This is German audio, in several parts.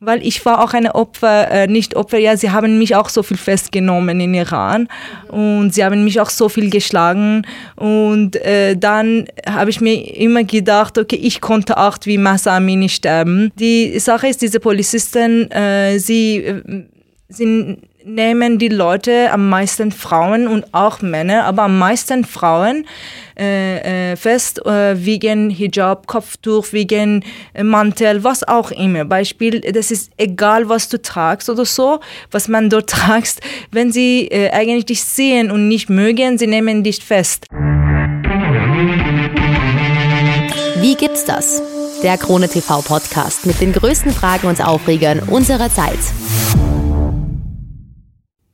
weil ich war auch eine Opfer, äh, nicht Opfer, ja, sie haben mich auch so viel festgenommen in Iran und sie haben mich auch so viel geschlagen und äh, dann habe ich mir immer gedacht, okay, ich konnte auch wie Masa Amini sterben. Die Sache ist, diese Polizisten, äh, sie sind nehmen die Leute am meisten Frauen und auch Männer, aber am meisten Frauen äh, äh, fest äh, wegen Hijab, Kopftuch, wegen äh, Mantel, was auch immer. Beispiel, das ist egal, was du tragst oder so, was man dort tragst. Wenn sie äh, eigentlich dich sehen und nicht mögen, sie nehmen dich fest. Wie gibt's das? Der Krone TV Podcast mit den größten Fragen und Aufregern unserer Zeit.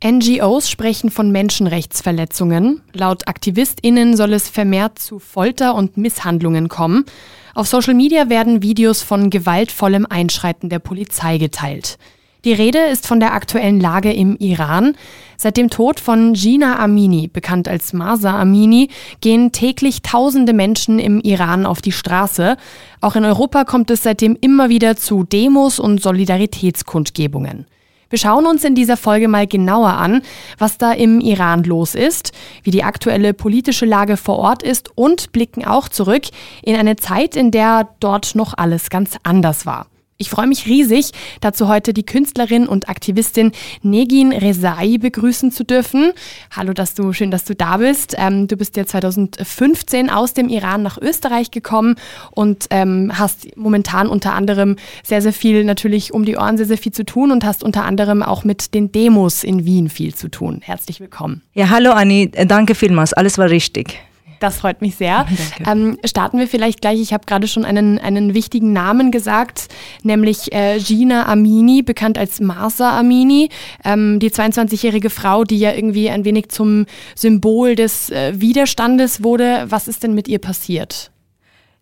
NGOs sprechen von Menschenrechtsverletzungen. Laut Aktivistinnen soll es vermehrt zu Folter und Misshandlungen kommen. Auf Social Media werden Videos von gewaltvollem Einschreiten der Polizei geteilt. Die Rede ist von der aktuellen Lage im Iran. Seit dem Tod von Gina Amini, bekannt als Masa Amini, gehen täglich tausende Menschen im Iran auf die Straße. Auch in Europa kommt es seitdem immer wieder zu Demos und Solidaritätskundgebungen. Wir schauen uns in dieser Folge mal genauer an, was da im Iran los ist, wie die aktuelle politische Lage vor Ort ist und blicken auch zurück in eine Zeit, in der dort noch alles ganz anders war. Ich freue mich riesig, dazu heute die Künstlerin und Aktivistin Negin Rezai begrüßen zu dürfen. Hallo, dass du schön, dass du da bist. Ähm, du bist ja 2015 aus dem Iran nach Österreich gekommen und ähm, hast momentan unter anderem sehr, sehr viel natürlich um die Ohren, sehr, sehr viel zu tun und hast unter anderem auch mit den Demos in Wien viel zu tun. Herzlich willkommen. Ja, hallo Anni, danke vielmals, alles war richtig. Das freut mich sehr. Ähm, starten wir vielleicht gleich. Ich habe gerade schon einen, einen wichtigen Namen gesagt, nämlich äh, Gina Amini, bekannt als Marsa Amini, ähm, die 22-jährige Frau, die ja irgendwie ein wenig zum Symbol des äh, Widerstandes wurde. Was ist denn mit ihr passiert?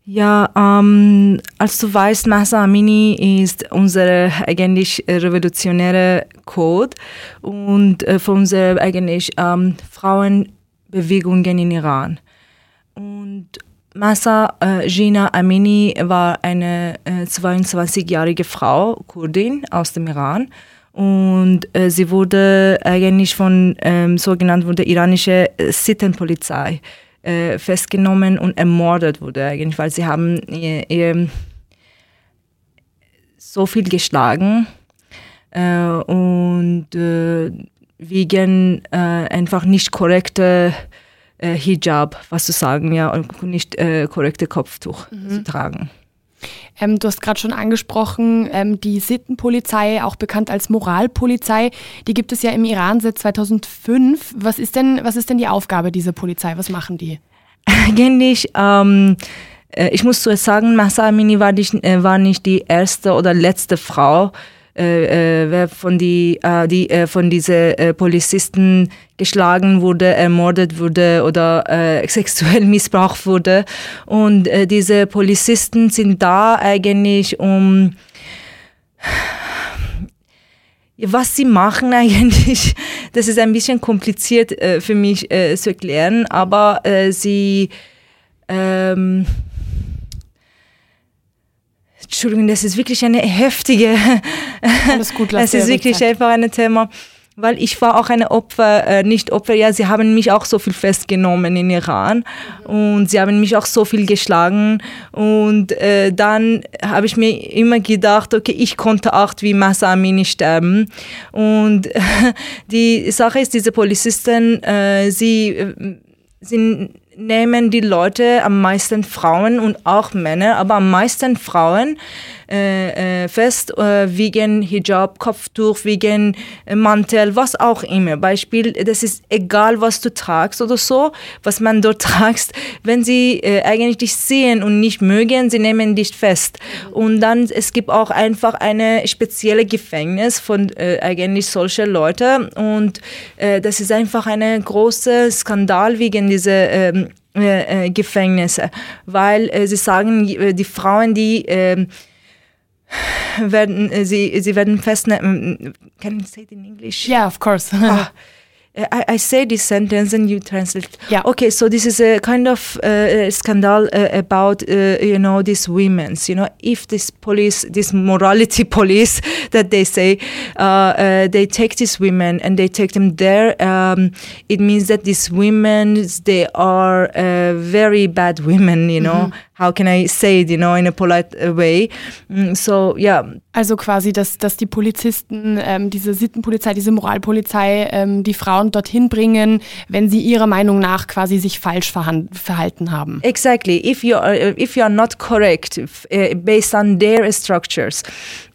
Ja, ähm, als du weißt, Mahsa Amini ist unser eigentlich revolutionäre Code und äh, für unsere eigentlich ähm, Frauenbewegungen in Iran. Und Masa äh, Gina Amini war eine äh, 22-jährige Frau, Kurdin aus dem Iran. Und äh, sie wurde eigentlich von ähm, sogenannten wurde iranische Sittenpolizei äh, festgenommen und ermordet wurde eigentlich, weil sie haben ihr, ihr so viel geschlagen äh, und äh, wegen äh, einfach nicht korrekte äh, Hijab, was zu sagen, ja, und nicht äh, korrekte Kopftuch mhm. zu tragen. Ähm, du hast gerade schon angesprochen, ähm, die Sittenpolizei, auch bekannt als Moralpolizei, die gibt es ja im Iran seit 2005. Was ist denn, was ist denn die Aufgabe dieser Polizei? Was machen die? Eigentlich, ähm, äh, ich muss zuerst sagen, Masa Amini war nicht, äh, war nicht die erste oder letzte Frau, äh, äh, wer von die, äh, die äh, von diese äh, Polizisten geschlagen wurde, ermordet wurde oder äh, sexuell missbraucht wurde. Und äh, diese Polizisten sind da eigentlich, um was sie machen eigentlich, das ist ein bisschen kompliziert äh, für mich äh, zu erklären, aber äh, sie ähm, Entschuldigung, das ist wirklich eine heftige. Alles gut, Es ist wirklich Zeit. einfach ein Thema, weil ich war auch eine Opfer, äh, nicht Opfer, ja, sie haben mich auch so viel festgenommen in Iran und sie haben mich auch so viel geschlagen und äh, dann habe ich mir immer gedacht, okay, ich konnte auch wie Masa Amini sterben und die Sache ist, diese Polizisten, äh, sie äh, sind nehmen die Leute am meisten Frauen und auch Männer, aber am meisten Frauen äh, äh, fest äh, wegen Hijab, Kopftuch, wegen äh, Mantel, was auch immer. Beispiel, das ist egal, was du tragst oder so, was man dort tragst. Wenn sie äh, eigentlich dich sehen und nicht mögen, sie nehmen dich fest. Und dann, es gibt auch einfach eine spezielle Gefängnis von äh, eigentlich solche Leute und das ist einfach ein großer Skandal wegen dieser ähm, Gefängnisse, weil sie sagen, die Frauen, die ähm, werden äh, sie sie werden festnehmen. Can you say it in English? Yeah, of course. ah, I, I, say this sentence and you translate. Yeah. Okay, so this is a kind of uh, scandal uh, about uh, you know these women's. You know, if this police, this morality police that they say, uh, uh, they take these women and they take them there. Um, it means that these women they are uh, very bad women. You know, mm -hmm. How can I say it? You know, in a polite way. Mm, so yeah. Also quasi, dass dass die Polizisten, ähm, diese Sittenpolizei, diese Moralpolizei, ähm, die Frauen dorthin bringen, wenn sie ihrer Meinung nach quasi sich falsch verhalten haben. Exactly. If you are if you are not correct uh, based on their structures,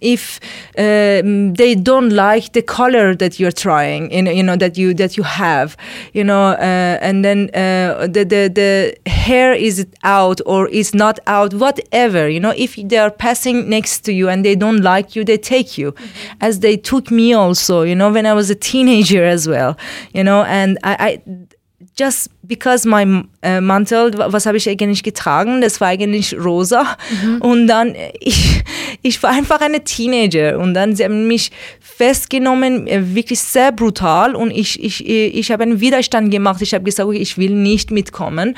if um, they don't like the color that you're trying, you know, you know that you that you have, you know, uh, and then uh, the, the the hair is out or is not out, whatever, you know, if they are passing next to you and they don't like you, they take you, mm-hmm. as they took me also, you know, when I was a teenager as well you know, and I, I just because my äh, Mantel, was habe ich eigentlich getragen? Das war eigentlich rosa. Mhm. Und dann, ich, ich war einfach eine Teenager. Und dann, sie haben mich festgenommen, äh, wirklich sehr brutal. Und ich, ich, ich habe einen Widerstand gemacht. Ich habe gesagt, okay, ich will nicht mitkommen.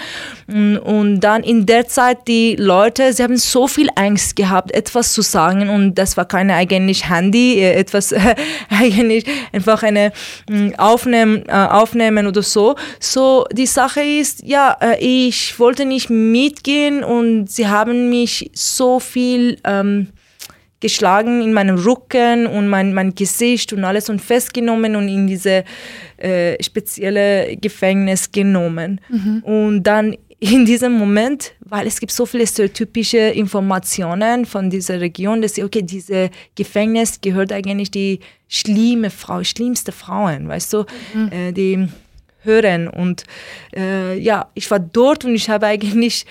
Und, und dann in der Zeit, die Leute, sie haben so viel Angst gehabt, etwas zu sagen. Und das war keine eigentlich Handy, äh, etwas äh, eigentlich einfach eine äh, Aufnehmen, äh, aufnehmen oder so. So, die Sache ist, ja, äh, ich wollte nicht mitgehen und sie haben mich so viel ähm, geschlagen in meinem Rücken und mein, mein Gesicht und alles und festgenommen und in diese äh, spezielle Gefängnis genommen. Mhm. Und dann in diesem Moment, weil es gibt so viele stereotypische Informationen von dieser Region, dass sie, okay, diese Gefängnis gehört eigentlich die schlimme Frau, schlimmste Frauen, weißt du, mhm. äh, die hören. Und äh, ja, ich war dort und ich habe eigentlich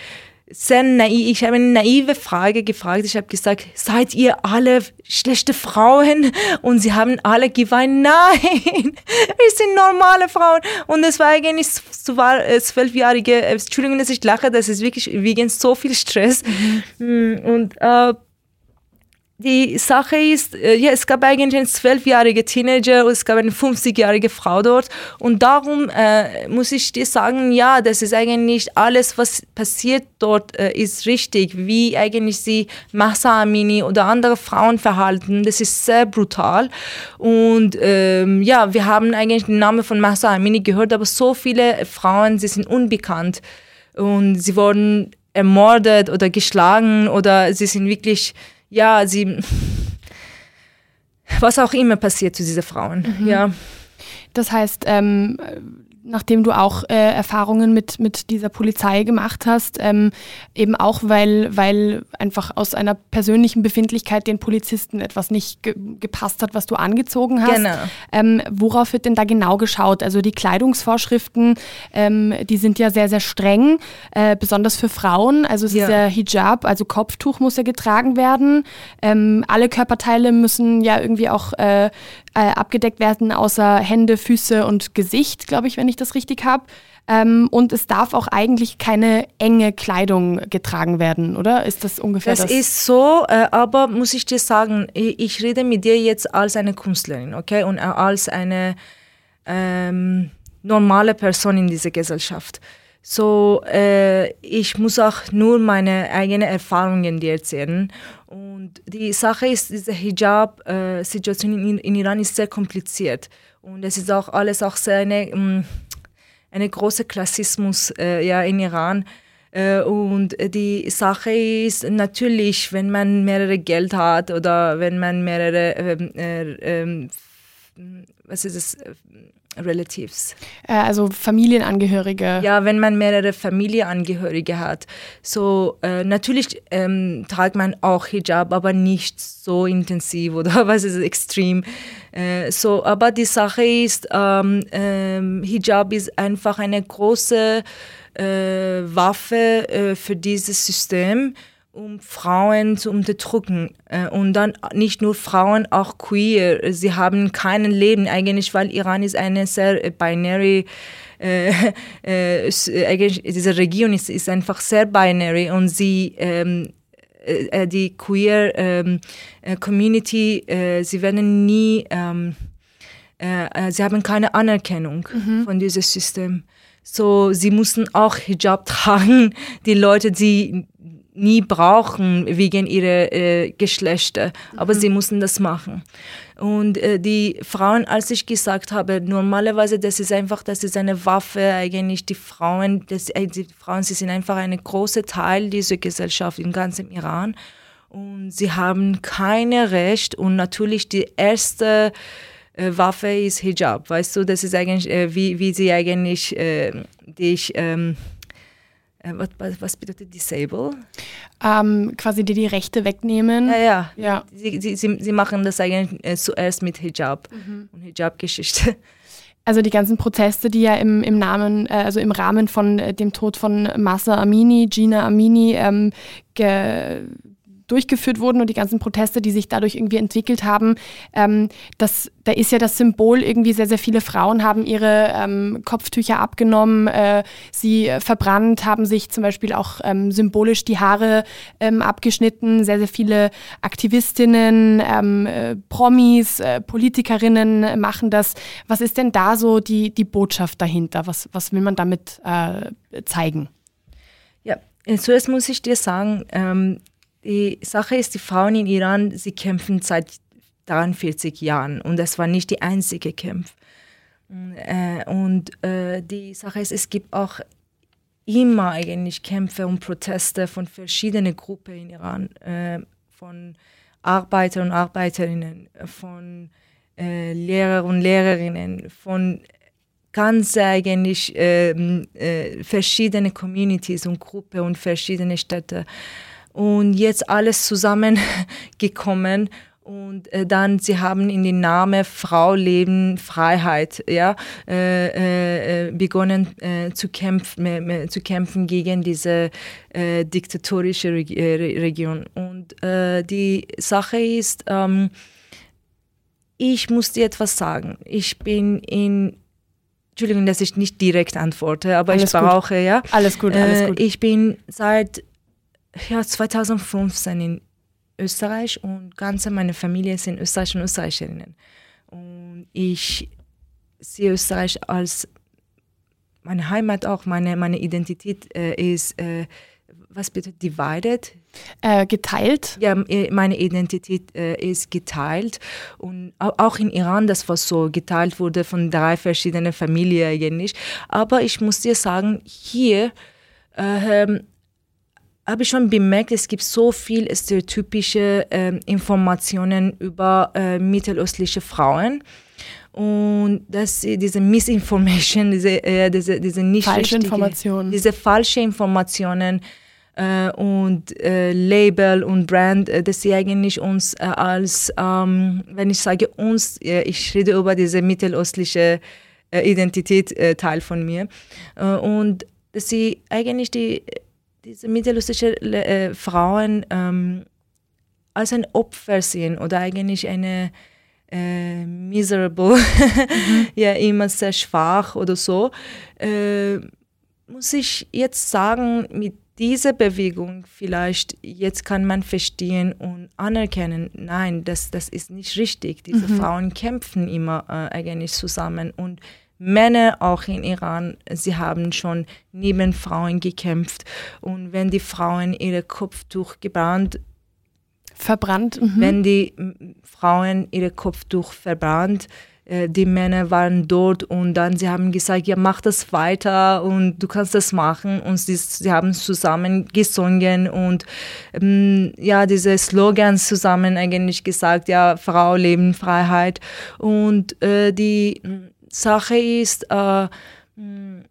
sehr naiv, ich habe eine naive Frage gefragt. Ich habe gesagt, seid ihr alle schlechte Frauen? Und sie haben alle geweint, nein, wir sind normale Frauen. Und es war eigentlich äh, zwölfjährige, äh, Entschuldigung, dass ich lache, das ist wirklich wegen so viel Stress. Mhm. Und äh, die Sache ist, äh, ja, es gab eigentlich einen zwölfjährigen Teenager und es gab eine 50-jährige Frau dort. Und darum äh, muss ich dir sagen, ja, das ist eigentlich alles, was passiert dort, äh, ist richtig. Wie eigentlich sie Massa Amini oder andere Frauen verhalten, das ist sehr brutal. Und ähm, ja, wir haben eigentlich den Namen von Massa Amini gehört, aber so viele Frauen, sie sind unbekannt. Und sie wurden ermordet oder geschlagen oder sie sind wirklich ja, sie, was auch immer passiert zu diesen Frauen, mhm. ja. Das heißt, ähm, nachdem du auch äh, Erfahrungen mit, mit dieser Polizei gemacht hast, ähm, eben auch, weil, weil einfach aus einer persönlichen Befindlichkeit den Polizisten etwas nicht ge gepasst hat, was du angezogen hast. Genau. Ähm, worauf wird denn da genau geschaut? Also die Kleidungsvorschriften, ähm, die sind ja sehr, sehr streng, äh, besonders für Frauen. Also es ja. ist ja Hijab, also Kopftuch muss ja getragen werden. Ähm, alle Körperteile müssen ja irgendwie auch äh, äh, abgedeckt werden, außer Hände, Füße und Gesicht, glaube ich, wenn ich das richtig habe. Ähm, und es darf auch eigentlich keine enge Kleidung getragen werden, oder? Ist das ungefähr das? Das ist so, äh, aber muss ich dir sagen, ich, ich, rede mit dir jetzt als eine Künstlerin, okay? Und als eine ähm, normale Person in dieser Gesellschaft. So, äh, ich muss auch nur meine eigenen Erfahrungen dir erzählen. Und die Sache ist, diese Hijab-Situation äh, in, in, Iran ist sehr kompliziert. Und es ist auch alles auch sehr eine, mm, eine große Klassismus äh, ja, in Iran. Äh, und die Sache ist natürlich, wenn man mehrere Geld hat oder wenn man mehrere, ähm, äh, ähm, was ist es, Relatives. Äh, also Familienangehörige. Ja, wenn man mehrere Familienangehörige hat. So, äh, natürlich ähm, trägt man auch Hijab, aber nicht so intensiv oder was ist extrem. Äh, so, aber die Sache ist, ähm, ähm, Hijab ist einfach eine große äh, Waffe äh, für dieses System um Frauen zu unterdrücken. Äh, und dann nicht nur Frauen, auch queer. Sie haben kein Leben eigentlich, weil Iran ist eine sehr äh, binary äh, äh, eigentlich diese Region ist, ist einfach sehr binary und sie ähm, äh, die queer ähm, Community, äh, sie werden nie ähm, äh, sie haben keine Anerkennung mhm. von diesem System. So, sie mussten auch Hijab tragen, die Leute, die nie brauchen wegen ihrer äh, Geschlechter, aber mhm. sie mussten das machen. Und äh, die Frauen, als ich gesagt habe, normalerweise, das ist einfach, das ist eine Waffe, eigentlich die Frauen, das, äh, die Frauen, sie sind einfach ein großer Teil dieser Gesellschaft im ganzen Iran und sie haben keine Recht und natürlich die erste äh, Waffe ist Hijab, weißt du, das ist eigentlich, äh, wie, wie sie eigentlich äh, dich, ähm, äh, was, was, bedeutet disable? Ähm, quasi dir die Rechte wegnehmen. Ja, ja. ja. Sie, sie, sie, machen das eigentlich äh, zuerst mit Hijab mhm. und Hijab-Geschichte. Also die ganzen Proteste, die ja im, im Namen, äh, also im Rahmen von äh, dem Tod von Massa Amini, Gina Amini, ähm, ge, durchgeführt wurden und die ganzen Proteste, die sich dadurch irgendwie entwickelt haben, ähm, das, da ist ja das Symbol irgendwie sehr, sehr viele Frauen haben ihre ähm, Kopftücher abgenommen, äh, sie verbrannt, haben sich zum Beispiel auch ähm, symbolisch die Haare ähm, abgeschnitten. Sehr, sehr viele Aktivistinnen, ähm, äh, Promis, äh, Politikerinnen machen das. Was ist denn da so die, die Botschaft dahinter? Was, was will man damit äh, zeigen? Ja, zuerst muss ich dir sagen, ähm, die Sache ist, die Frauen in Iran, sie kämpfen seit 43 Jahren und das war nicht die einzige Kampf. Äh, und äh, die Sache ist, es gibt auch immer eigentlich Kämpfe und Proteste von verschiedenen Gruppen in Iran, äh, von Arbeiter und Arbeiterinnen, von äh, Lehrer und Lehrerinnen, von ganz eigentlich ähm, äh, Communities und Gruppen und verschiedene Städte und jetzt alles zusammengekommen und äh, dann sie haben in den Namen Frau Leben Freiheit ja äh, äh, begonnen äh, zu kämpfen zu kämpfen gegen diese äh, diktatorische Reg äh, Region und die Sache ist ähm, ich muss dir etwas sagen ich bin in Entschuldigung, dass ich nicht direkt antworte, aber alles ich brauche, gut. ja. Alles gut, alles gut. Ich bin seit ja, 2015 in Österreich und ganze meine Familie sind Österreicher und Österreicherinnen. Und ich sehe Österreich als meine Heimat auch, meine, meine Identität äh, ist, äh, was bedeutet divided? Äh, geteilt? Ja, meine Identität äh, ist geteilt. Und auch in Iran, das war so, geteilt wurde von drei verschiedenen Familien eigentlich. Aber ich muss dir sagen, hier äh, ähm, habe ich schon bemerkt, es gibt so viel stereotypische äh, Informationen über äh, mittelöstliche Frauen. Und dass diese Misinformation, diese, äh, diese, diese nicht falsche Informationen, diese falsche Informationen äh, und äh, Label und Brand, äh, dass sie eigentlich uns als, ähm, wenn ich sage uns, ich rede über diese mittelöstliche Identität Teil von mir und dass sie eigentlich die diese mittelösterreichische äh, Frauen ähm, als ein Opfer sehen oder eigentlich eine äh, miserable, mhm. ja immer sehr schwach oder so, äh, muss ich jetzt sagen, mit dieser Bewegung vielleicht, jetzt kann man verstehen und anerkennen, nein, das, das ist nicht richtig. Diese mhm. Frauen kämpfen immer äh, eigentlich zusammen und Männer auch in Iran, sie haben schon neben Frauen gekämpft. Und wenn die Frauen ihre Kopftuch gebrannt, verbrannt, mhm. wenn die Frauen ihre Kopftuch verbrannt, äh, die Männer waren dort und dann sie haben gesagt, ja mach das weiter und du kannst das machen und sie, sie haben zusammen gesungen und ähm, ja diese Slogans zusammen eigentlich gesagt, ja Frau Leben Freiheit und äh, die Sache ist, äh, hm,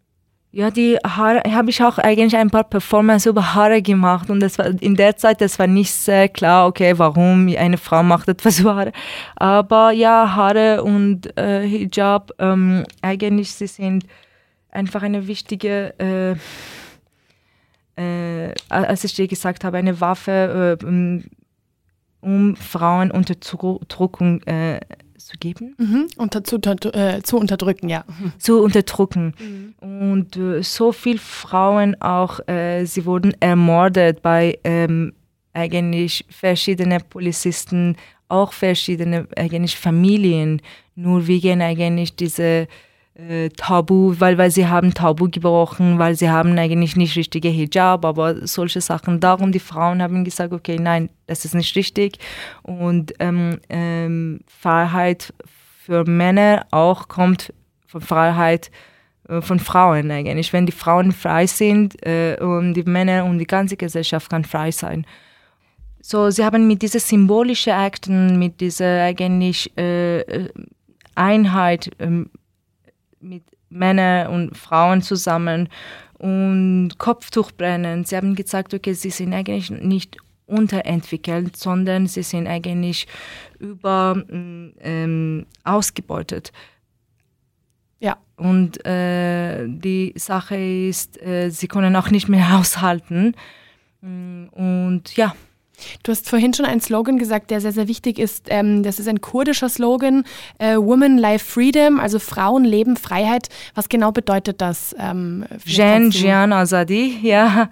ja, die Haare, habe ich auch eigentlich ein paar Performances über Haare gemacht und das war in der Zeit, das war nicht sehr klar, okay, warum eine Frau macht etwas über Haare. Aber ja, Haare und äh, Hijab, ähm, eigentlich sie sind einfach eine wichtige, äh, äh, als ich dir gesagt habe, eine Waffe, äh, um Frauen unter Druckung äh, zu geben. Mhm. Unter, zu, äh, zu, unterdrücken, ja. Mhm. Zu unterdrücken. Mhm. Und äh, so viele Frauen auch, äh, sie wurden ermordet bei ähm, eigentlich verschiedenen Polizisten auch verschiedene eigentlich Familien, nur wegen eigentlich diese äh, Tabu, weil, weil sie haben Tabu gebrochen, weil sie haben eigentlich nicht richtige Hijab, aber solche Sachen. Darum die Frauen haben gesagt, okay, nein, das ist nicht richtig. Und ähm, ähm, Freiheit für Männer auch kommt von Freiheit äh, von Frauen eigentlich. Wenn die Frauen frei sind äh, und die Männer und die ganze Gesellschaft kann frei sein. So, sie haben mit diesen symbolischen Akten, mit dieser eigentlich äh, äh Einheit ähm, mit Männern und Frauen zusammen und Kopftuch brennen. Sie haben gesagt, okay, sie sind eigentlich nicht unterentwickelt, sondern sie sind eigentlich über ähm, ausgebeutet. Ja. Und äh, die Sache ist, äh, sie können auch nicht mehr aushalten. Und ja. Du hast vorhin schon einen Slogan gesagt, der sehr, sehr wichtig ist. Ähm, das ist ein kurdischer Slogan, äh, Women Life Freedom, also Frauen leben Freiheit. Was genau bedeutet das? Ähm, Jen Jian Azadi, ja,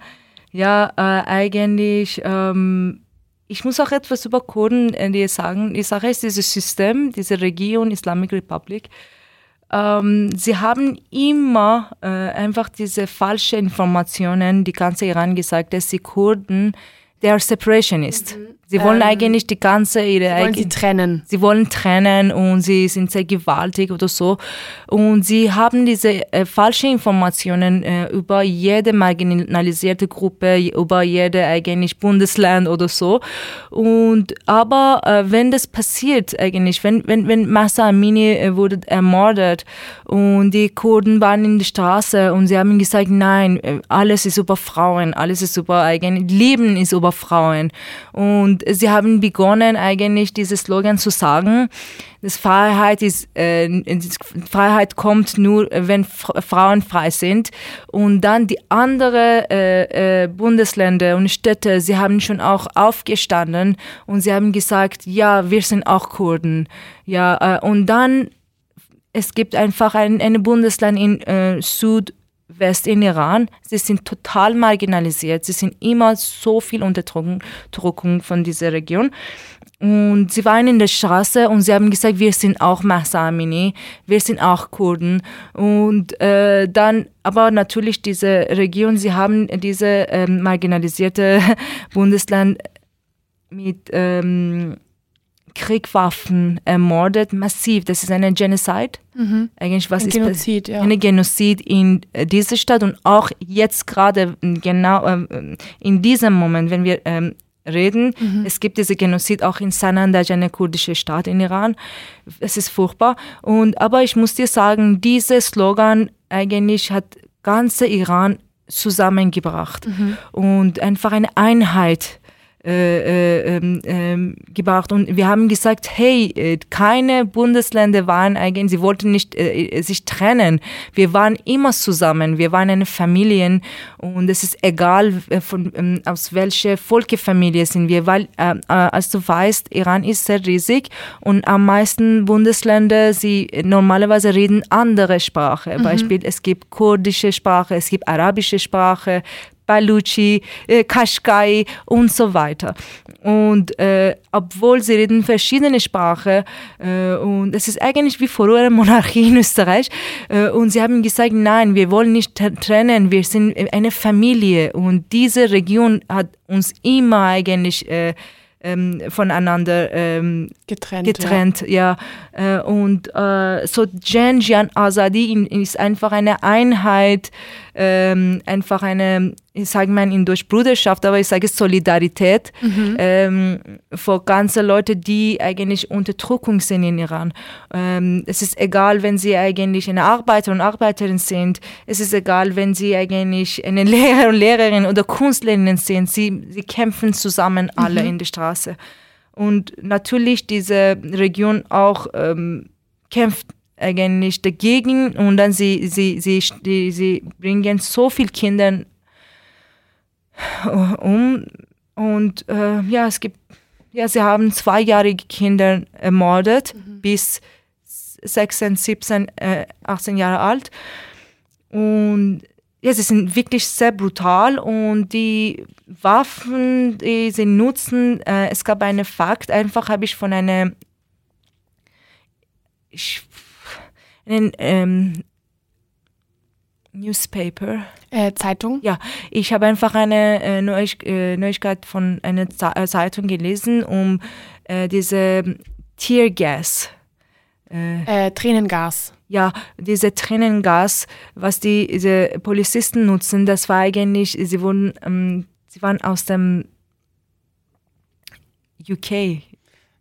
ja, äh, eigentlich. Ähm, ich muss auch etwas über Kurden äh, sagen. Die Sache ist, dieses System, diese Region Islamic Republic, ähm, sie haben immer äh, einfach diese falschen Informationen, die ganze Iran gesagt, dass die Kurden der Separationist. Mhm. Sie wollen ähm, eigentlich die ganze ihre sie wollen sie trennen. Sie wollen trennen und sie sind sehr gewaltig oder so. Und sie haben diese äh, falschen Informationen äh, über jede marginalisierte Gruppe, über jede eigentlich Bundesland oder so. Und aber äh, wenn das passiert eigentlich, wenn wenn wenn Massa Amini äh, wurde ermordet und die Kurden waren in der Straße und sie haben gesagt, nein, äh, alles ist über Frauen, alles ist über eigentlich Leben ist über Frauen und sie haben begonnen, eigentlich dieses Slogan zu sagen, dass Freiheit, ist, äh, Freiheit kommt nur, wenn Frauen frei sind. Und dann die anderen äh, äh, Bundesländer und Städte, sie haben schon auch aufgestanden und sie haben gesagt, ja, wir sind auch Kurden. Ja, äh, und dann, es gibt einfach ein, ein Bundesland in äh, Süd- West in Iran, sie sind total marginalisiert, sie sind immer so viel Unterdrückung von dieser Region. Und sie waren in der Straße und sie haben gesagt, wir sind auch Mahsamini, wir sind auch Kurden. Und äh, dann, aber natürlich diese Region, sie haben diese ähm, marginalisierte Bundesland mit ähm, Kriegwaffen ermordet, massiv. Das ist eine Genocide. Mhm. Eigentlich was ein ist Genozid, ja. Eine Genozid in äh, dieser Stadt und auch jetzt gerade genau äh, in diesem Moment, wenn wir ähm, reden. Mhm. Es gibt diese Genozid auch in Sanandaj, eine kurdische Stadt in Iran. Es ist furchtbar. Und, aber ich muss dir sagen, dieser Slogan eigentlich hat ganze Iran zusammengebracht mhm. und einfach eine Einheit äh, äh, ähm, ähm, gebracht. Und wir haben gesagt, hey, äh, keine Bundesländer waren eigentlich, sie wollten nicht äh, sich trennen. Wir waren immer zusammen, wir waren eine Familie und es ist egal, von, ähm, aus welcher Volkefamilie sind wir, weil, äh, als du weißt, Iran ist sehr riesig und am meisten Bundesländer, sie normalerweise reden andere Sprache. Mhm. Beispiel, es gibt kurdische Sprache, es gibt arabische Sprache, Baluchi, äh, Kashkai und so weiter. Und äh, obwohl sie reden verschiedene Sprachen äh, und es ist eigentlich wie vor einer Monarchie in Österreich äh, und sie haben gesagt, nein, wir wollen nicht trennen, wir sind eine Familie und diese Region hat uns immer eigentlich äh, ähm, voneinander ähm, getrennt. getrennt ja. ja. Äh, und äh, so Jen Jian Azadi ist einfach eine Einheit, ähm, einfach eine, ich sage mal in Deutsch Bruderschaft, aber ich sage Solidarität mhm. ähm, für ganze Leute, die eigentlich Unterdrückung sind in Iran. Ähm, es ist egal, wenn sie eigentlich eine Arbeiter und Arbeiterin sind. Es ist egal, wenn sie eigentlich eine Lehrer und Lehrerin oder Künstlerin sind. Sie, sie kämpfen zusammen alle mhm. in der Straße. Und natürlich diese Region auch ähm, kämpft eigentlich dagegen und dann sie, sie, sie, sie, sie bringen so viele Kinder um und äh, ja, es gibt, ja, sie haben zweijährige Kinder ermordet mhm. bis 16, 17, äh, 18 Jahre alt und ja, sie sind wirklich sehr brutal und die Waffen, die sie nutzen, äh, es gab einen Fakt, einfach habe ich von einer, ich, einen, ähm, Newspaper. Äh, Zeitung? Ja, ich habe einfach eine äh, Neuig äh, Neuigkeit von einer äh, Zeitung gelesen, um äh, diese Teargas. Äh, Tränengas. Ja, diese Tränengas, was die diese Polizisten nutzen, das war eigentlich, sie wurden, ähm, sie waren aus dem UK,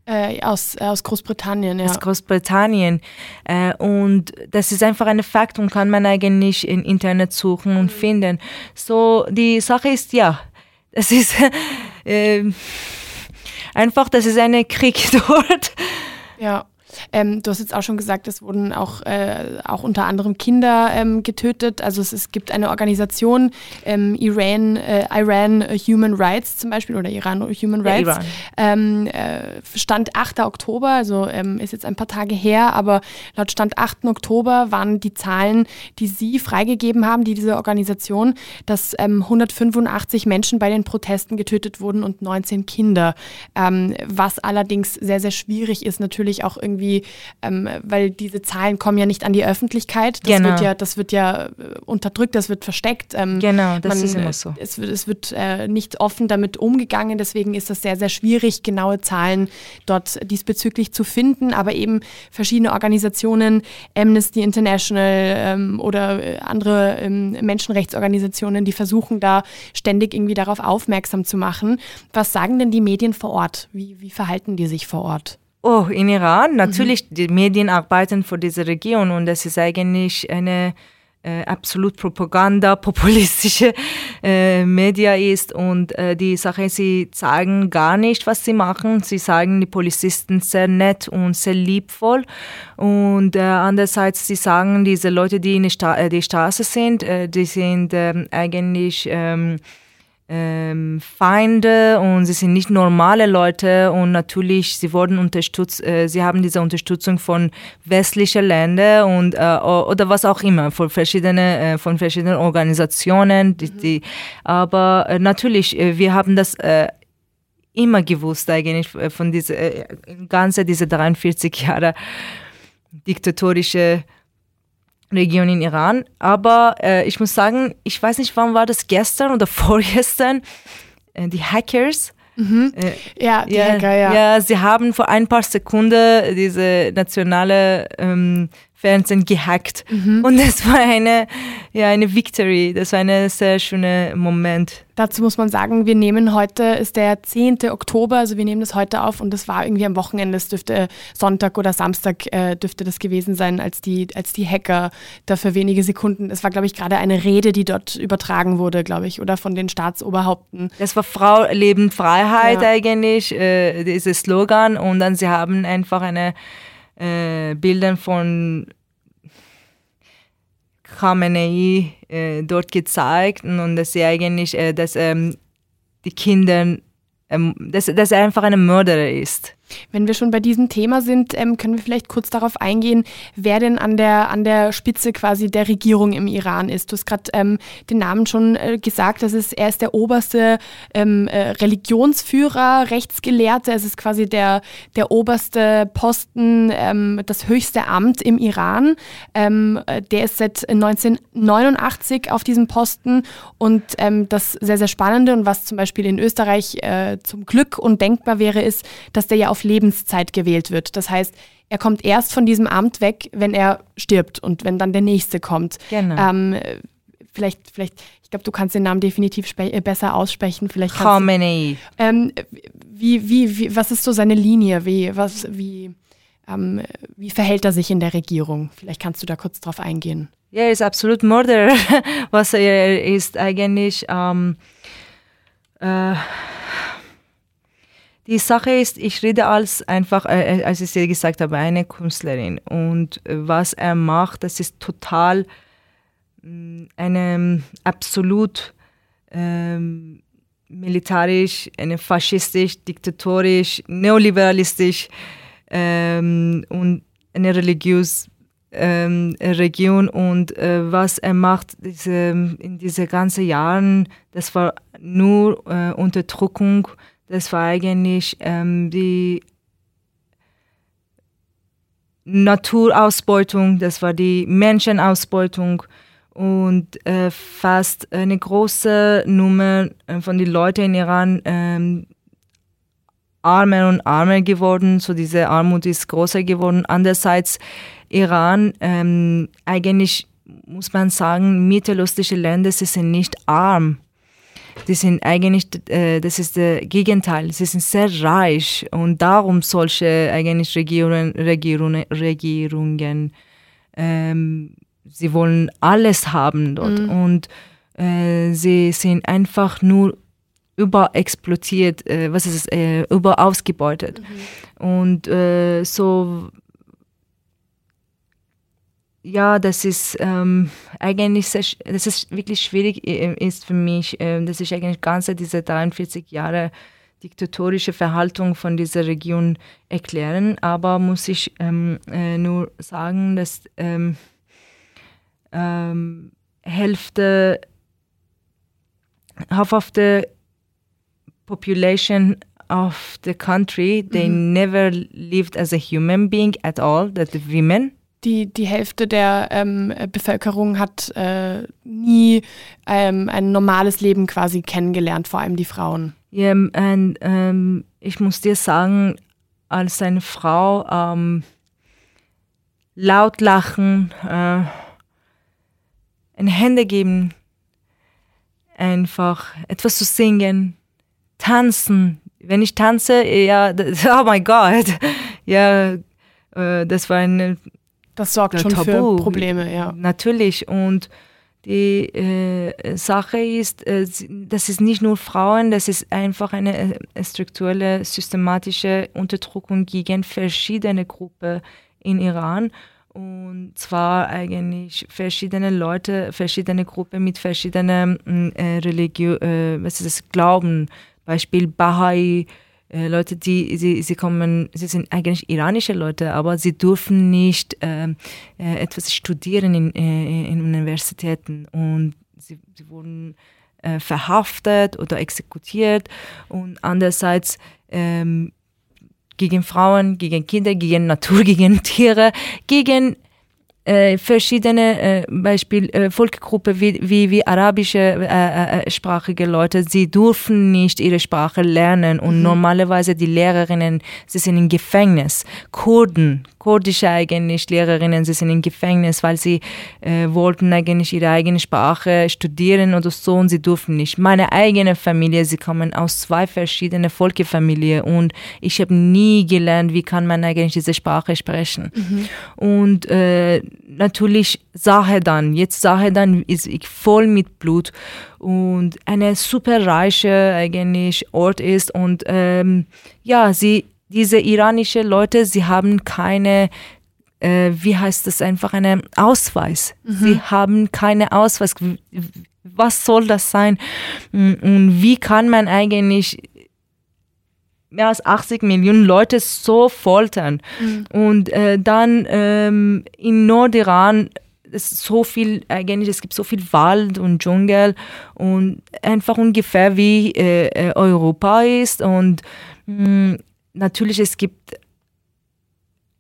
äh, aus, aus Großbritannien, ja. Aus Großbritannien. Äh, und das ist einfach ein Fakt und kann man eigentlich im Internet suchen und mhm. finden. So, die Sache ist ja, das ist äh, einfach, das ist ein Krieg dort. Ja. Ähm, du hast jetzt auch schon gesagt, es wurden auch, äh, auch unter anderem Kinder ähm, getötet. Also es, es, gibt eine Organisation, ähm, Iran, äh, Iran Human Rights zum Beispiel oder Iran Human Rights. Ja, ähm, äh, Stand 8. Oktober, also ähm, ist jetzt ein paar Tage her, aber laut Stand 8. Oktober waren die Zahlen, die sie freigegeben haben, die diese Organisation, dass 185 ähm, Menschen bei den Protesten getötet wurden und 19 Kinder. was allerdings sehr, sehr schwierig ist, natürlich auch irgendwie irgendwie, ähm, weil diese Zahlen kommen ja nicht an die Öffentlichkeit. Das genau. wird ja, das wird ja äh, unterdrückt, das wird versteckt. Ähm, genau, das man, ist immer so. Es wird, es wird äh, nicht offen damit umgegangen, deswegen ist das sehr, sehr schwierig, genaue Zahlen dort diesbezüglich zu finden. Aber eben verschiedene Organisationen, Amnesty International ähm, oder äh, andere ähm, Menschenrechtsorganisationen, die versuchen da ständig irgendwie darauf aufmerksam zu machen. Was sagen denn die Medien vor Ort? Wie, wie verhalten die sich vor Ort? Oh, in Iran, mhm. natürlich, mhm. die Medien arbeiten für diese Region und das ist eigentlich eine äh, absolut Propaganda, populistische äh, Media ist und äh, die Sache, sie sagen gar nicht, was sie machen. Sie sagen die Polizisten sehr nett und sehr liebvoll und äh, andererseits sie sagen, diese Leute, die in der Sta äh, die Straße sind, äh, die sind ähm, eigentlich ähm, ähm, Feinde und sie sind nicht normale Leute und natürlich sie wurden unterstützt, äh, sie haben diese Unterstützung von westlichen Ländern und äh, oder was auch immer von verschiedenen äh, von verschiedenen Organisationen, die, die aber äh, natürlich äh, wir haben das äh, immer gewusst eigentlich von diese ganze diese 43 Jahre diktatorische Region in Iran. Aber äh, ich muss sagen, ich weiß nicht, wann war das gestern oder vorgestern, äh, die Hackers. Mhm. Äh, ja, die ja, Hacker, ja. Ja, sie haben vor ein paar Sekunden diese nationale ähm, Fernsehen gehackt. Mhm. Und das war eine, ja, eine Victory. Das war ein sehr schöner Moment. Dazu muss man sagen, wir nehmen heute, ist der 10. Oktober, also wir nehmen das heute auf und das war irgendwie am Wochenende, es dürfte Sonntag oder Samstag äh, dürfte das gewesen sein, als die, als die Hacker da für wenige Sekunden, es war glaube ich gerade eine Rede, die dort übertragen wurde, glaube ich, oder von den Staatsoberhaupten. Das war Frau, Leben, Freiheit ja. eigentlich, äh, dieses Slogan und dann sie haben einfach eine äh, Bildern von Khamenei äh, dort gezeigt und dass sie eigentlich, äh, dass ähm, die Kinder, ähm, dass, dass er einfach ein Mörderer ist. Wenn wir schon bei diesem Thema sind, ähm, können wir vielleicht kurz darauf eingehen, wer denn an der, an der Spitze quasi der Regierung im Iran ist. Du hast gerade ähm, den Namen schon äh, gesagt, das ist, er ist der oberste ähm, äh, Religionsführer, Rechtsgelehrte, es ist quasi der, der oberste Posten, ähm, das höchste Amt im Iran. Ähm, äh, der ist seit 1989 auf diesem Posten und ähm, das sehr, sehr Spannende und was zum Beispiel in Österreich äh, zum Glück undenkbar wäre, ist, dass der ja auf Lebenszeit gewählt wird. Das heißt, er kommt erst von diesem Amt weg, wenn er stirbt und wenn dann der nächste kommt. Genau. Ähm, vielleicht, vielleicht, ich glaube, du kannst den Namen definitiv äh, besser aussprechen. Vielleicht Khamenei. Ähm, wie, wie, wie, was ist so seine Linie? Wie, was, wie, ähm, wie verhält er sich in der Regierung? Vielleicht kannst du da kurz drauf eingehen. Ja, er ist absolut Mörder. was er ist eigentlich. Ähm, äh, die Sache ist, ich rede als einfach, äh, äh als ich dir gesagt habe, eine Künstlerin. Und äh, was er macht, das ist total mm, eine mm, absolut ähm, militarisch, eine faschistisch, diktatorisch, neoliberalistisch ähm, und eine religiös ähm, Region und äh, was er macht diese, in diese ganzen Jahren, das war nur äh, Unterdrückung, das war eigentlich ähm, die Naturausbeutung, das war die Menschenausbeutung und äh, fast eine große Nummer äh, von den Leuten in Iran ähm, armer und armer geworden, so diese Armut ist größer geworden. Andererseits Iran, ähm, eigentlich muss man sagen, mittelöstliche Länder, sie sind nicht arm. Die sind eigentlich, äh, das ist das Gegenteil, sie sind sehr reich und darum solche eigentlich Regierungen, Regierungen, Regierungen ähm, sie wollen alles haben dort mhm. und äh, sie sind einfach nur überexploitiert, äh, was ist es, äh, überausgebeutet. Mhm. Und äh, so, ja, das ist ähm, eigentlich, sehr, das ist wirklich schwierig äh, ist für mich, äh, dass ich eigentlich ganze diese 43 Jahre diktatorische Verhaltung von dieser Region erklären, aber muss ich ähm, äh, nur sagen, dass ähm, ähm, Hälfte half of the population of the country, they mhm. never lived as a human being at all, that the women. Die, die Hälfte der ähm, Bevölkerung hat äh, nie ähm, ein normales Leben quasi kennengelernt, vor allem die Frauen. Ja, und ähm, ich muss dir sagen, als eine Frau ähm, laut lachen, äh, ein Hände geben, einfach etwas zu singen, tanzen. Wenn ich tanze, ja, oh mein Gott, ja, äh, das war ein Das sorgt schon Tabu. für Probleme, ja. Natürlich und die äh, Sache ist, äh, das ist nicht nur Frauen, das ist einfach eine äh, strukturelle, systematische Unterdrückung gegen verschiedene Gruppen in Iran. Und zwar eigentlich verschiedene Leute, verschiedene Gruppen mit verschiedenen äh, Religion, äh, was ist das, Glauben. Beispiel Bahai, äh, Leute, die sie, sie kommen, sie sind eigentlich iranische Leute, aber sie dürfen nicht ähm, äh, etwas studieren in, äh, in Universitäten. Und sie, sie wurden äh, verhaftet oder exekutiert. Und andererseits ähm, gegen Frauen, gegen Kinder, gegen Natur, gegen Tiere, gegen äh, verschiedene äh, Beispiel äh, Volksgruppen wie, wie, wie arabische äh, äh, äh, sprachige Leute, sie dürfen nicht ihre Sprache lernen und mhm. normalerweise die Lehrerinnen, sie sind im Gefängnis. Kurden, kurdische eigentlich Lehrerinnen, sie sind im Gefängnis, weil sie wollten eigentlich ihre eigene Sprache studieren oder so und sie dürfen nicht. Meine eigene Familie, sie kommen aus zwei verschiedenen Volksfamilien und ich habe nie gelernt, wie kann man eigentlich diese Sprache sprechen. Mhm. Und natürlich Sahedan, jetzt Sahedan ist ich voll mit Blut und eine super reiche eigentlich Ort ist und ähm, ja, sie diese iranischen Leute, sie haben keine, äh, wie heißt das, einfach einen Ausweis. Mhm. Sie haben keine Ausweis. Was soll das sein? Und wie kann man eigentlich mehr als 80 Millionen Leute so foltern? Mhm. Und äh, dann ähm, in Nordiran ist so viel, eigentlich, es gibt so viel Wald und Dschungel und einfach ungefähr wie äh, äh Europa ist und mh, natürlich, es gibt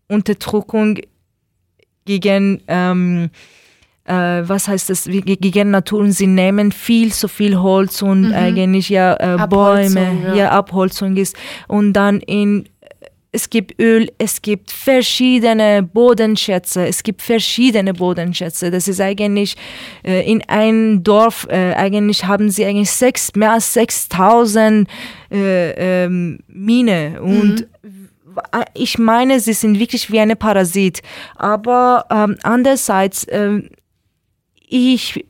Unterdrückung gegen, ähm, äh, was heißt das, gegen Natur und sie nehmen viel zu viel Holz und mhm. eigentlich ja äh, Bäume, ja. ja. Abholzung ist und dann in es gibt Öl, es gibt verschiedene Bodenschätze, es gibt verschiedene Bodenschätze. Das ist eigentlich äh, in einem Dorf, äh, eigentlich haben sie eigentlich sechs, mehr als 6000 äh, ähm, Mine und mhm. ich meine, sie sind wirklich wie eine Parasit. Aber ähm, andererseits, ähm, ich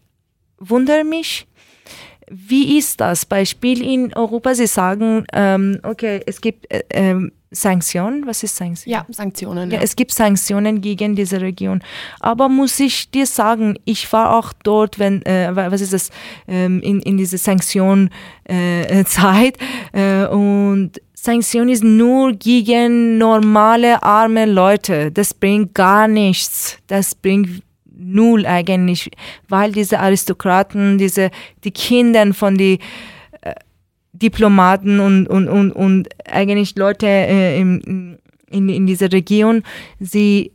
wundere mich, wie ist das? Beispiel in Europa, Sie sagen, ähm, okay, es gibt äh, ähm, Sanktionen. Was ist Sanktionen? Ja, Sanktionen. Ja. ja. es gibt Sanktionen gegen diese Region. Aber muss ich dir sagen, ich war auch dort, wenn, äh, was ist das, ähm, in, in diese Sanktionenzeit äh, äh, und Sanktion ist nur gegen normale, arme Leute. Das bringt gar nichts. Das bringt null eigentlich, weil diese Aristokraten, diese, die Kinder von den äh, Diplomaten und, und, und, und eigentlich Leute äh, in, in, in dieser Region, sie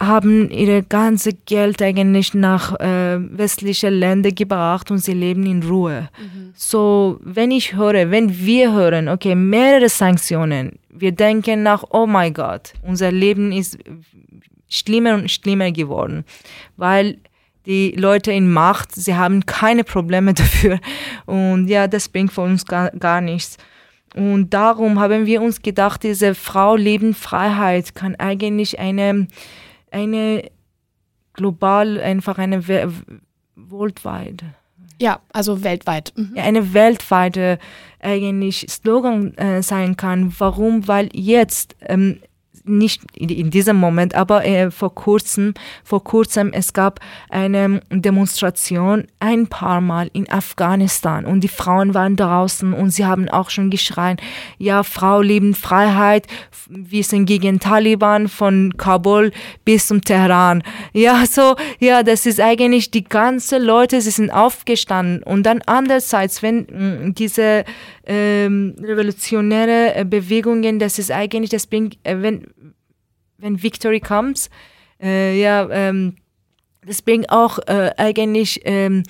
haben ihr ganze Geld eigentlich nach äh, westliche Länder gebracht und sie leben in Ruhe. Mhm. So, wenn ich höre, wenn wir hören, okay, mehrere Sanktionen, wir denken nach, oh mein Gott, unser Leben ist schlimmer und schlimmer geworden, weil die Leute in Macht, sie haben keine Probleme dafür und ja, das bringt für uns gar, gar nichts. Und darum haben wir uns gedacht, diese Frau Leben Freiheit kann eigentlich eine eine global, einfach eine weltweit. Ja, also weltweit. Mhm. Eine weltweite eigentlich Slogan äh, sein kann. Warum? Weil jetzt ähm, nicht in diesem Moment, aber äh, vor kurzem, vor kurzem, es gab eine Demonstration ein paar Mal in Afghanistan und die Frauen waren draußen und sie haben auch schon geschrien, ja, Frau leben Freiheit, wir sind gegen Taliban von Kabul bis zum Teheran. Ja, so, ja, das ist eigentlich die ganze Leute, sie sind aufgestanden und dann andererseits, wenn mh, mm, diese ähm, revolutionäre äh, Bewegungen, das ist eigentlich, das bringt, äh, wenn, wenn Victory comes, äh, ja, ähm, das bringt auch äh, eigentlich ähm,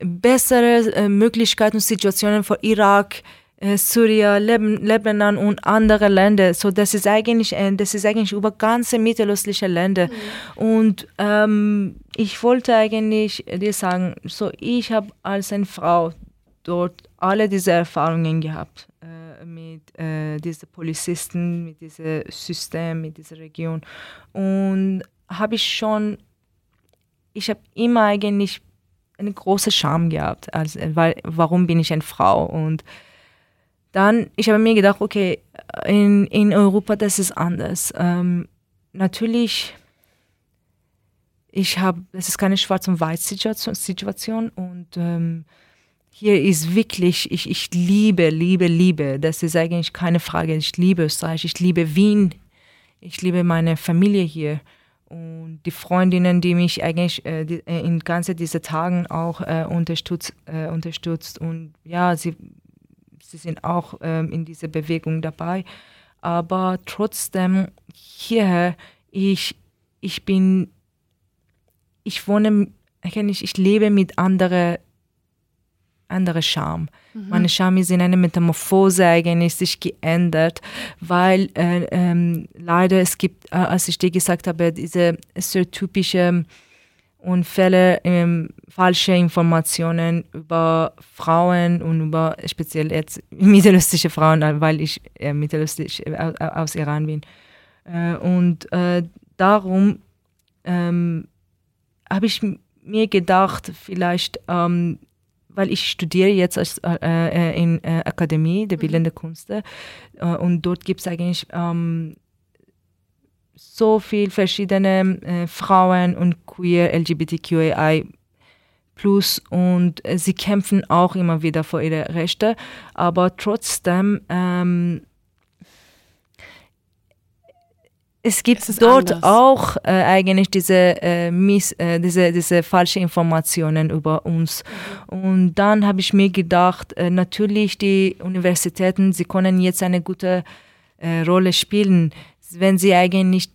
bessere äh, Möglichkeiten und Situationen für Irak, äh, Syrien, Leb Lebanon und andere Länder. So, das ist eigentlich, äh, das ist eigentlich über ganze mittelöstliche Länder. Mhm. Und ähm, ich wollte eigentlich dir sagen, so ich habe als eine Frau dort alle diese Erfahrungen gehabt äh, diesen Polizisten, mit diesem System, mit dieser Region. Und habe ich schon, ich habe immer eigentlich eine große Scham gehabt, also, weil, warum bin ich eine Frau? Und dann, ich habe mir gedacht, okay, in, in Europa, das ist anders. Ähm, natürlich, ich habe, das ist keine Schwarz- und Weiß-Situation und ähm, hier ist wirklich, ich, ich liebe, liebe, liebe. Das ist eigentlich keine Frage. Ich liebe Österreich, ich liebe Wien, ich liebe meine Familie hier und die Freundinnen, die mich eigentlich äh, die, äh, in ganzen diesen Tagen auch äh, unterstützt, äh, unterstützt. Und ja, sie, sie sind auch ähm, in dieser Bewegung dabei. Aber trotzdem, hier, ich, ich bin, ich wohne, ich lebe mit anderen andere Scham. Mhm. Meine Scham ist in einer Metamorphose eigentlich sich geändert, weil äh, ähm, leider es gibt, äh, als ich dir gesagt habe, diese stereotypische Unfälle, ähm, falsche Informationen über Frauen und über speziell jetzt mittelöstliche Frauen, weil ich äh, mittelöstlich äh, aus Iran bin. Äh, und äh, darum ähm, habe ich mir gedacht, vielleicht ähm, weil ich studiere jetzt als, äh, äh, in äh, Akademie der mhm. Bildenden Künste äh, und dort gibt es eigentlich ähm, so viele verschiedene äh, Frauen und queer LGBTQI plus und äh, sie kämpfen auch immer wieder für ihre Rechte, aber trotzdem ähm, es gibt dort anders. auch äh, eigentlich diese, äh, Miss, äh, diese, diese falsche Informationen über uns. Mhm. Und dann habe ich mir gedacht, äh, natürlich die Universitäten, sie können jetzt eine gute äh, Rolle spielen, wenn sie eigentlich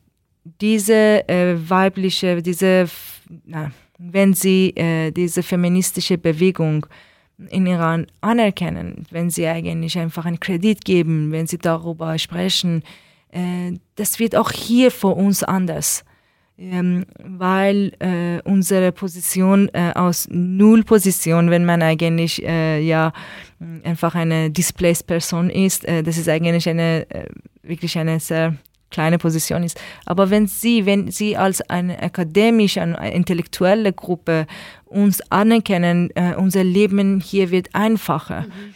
diese äh, weibliche, diese, na, wenn sie diese feministische Bewegung in Iran anerkennen, wenn sie eigentlich einfach einen Kredit geben, wenn sie darüber sprechen, das wird auch hier für uns anders. Ähm, weil äh, unsere Position äh, aus Nullposition, wenn man eigentlich äh, ja einfach eine displaced Person ist, äh, das ist eigentlich eine äh, wirklich eine sehr kleine Position ist. Aber wenn Sie, wenn Sie als eine akademische, eine intellektuelle Gruppe uns anerkennen, äh, unser Leben hier wird einfacher. Mhm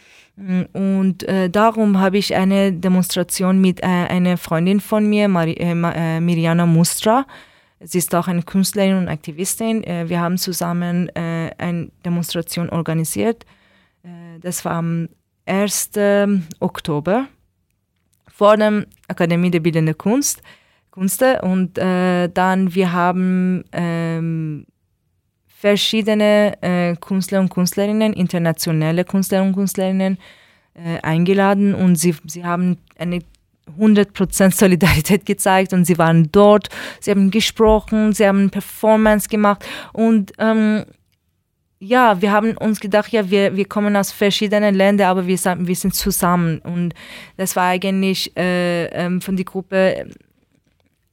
und äh, darum habe ich eine Demonstration mit äh, einer Freundin von mir, Mari äh, äh, Miriana Mustra. Sie ist auch eine Künstlerin und Aktivistin. Äh, wir haben zusammen äh, eine Demonstration organisiert. das war am 1. Oktober. vor der Akademie der Bildenden Kunst, Künste und dann wir haben ähm, verschiedene äh, Künstler und Künstlerinnen, internationale Künstler und Künstlerinnen äh, eingeladen und sie, sie haben eine 100% Solidarität gezeigt und sie waren dort, sie haben gesprochen, sie haben Performance gemacht und ähm, ja, wir haben uns gedacht, ja, wir, wir kommen aus verschiedenen Ländern, aber wir, wir sind zusammen und das war eigentlich äh, ähm, von der Gruppe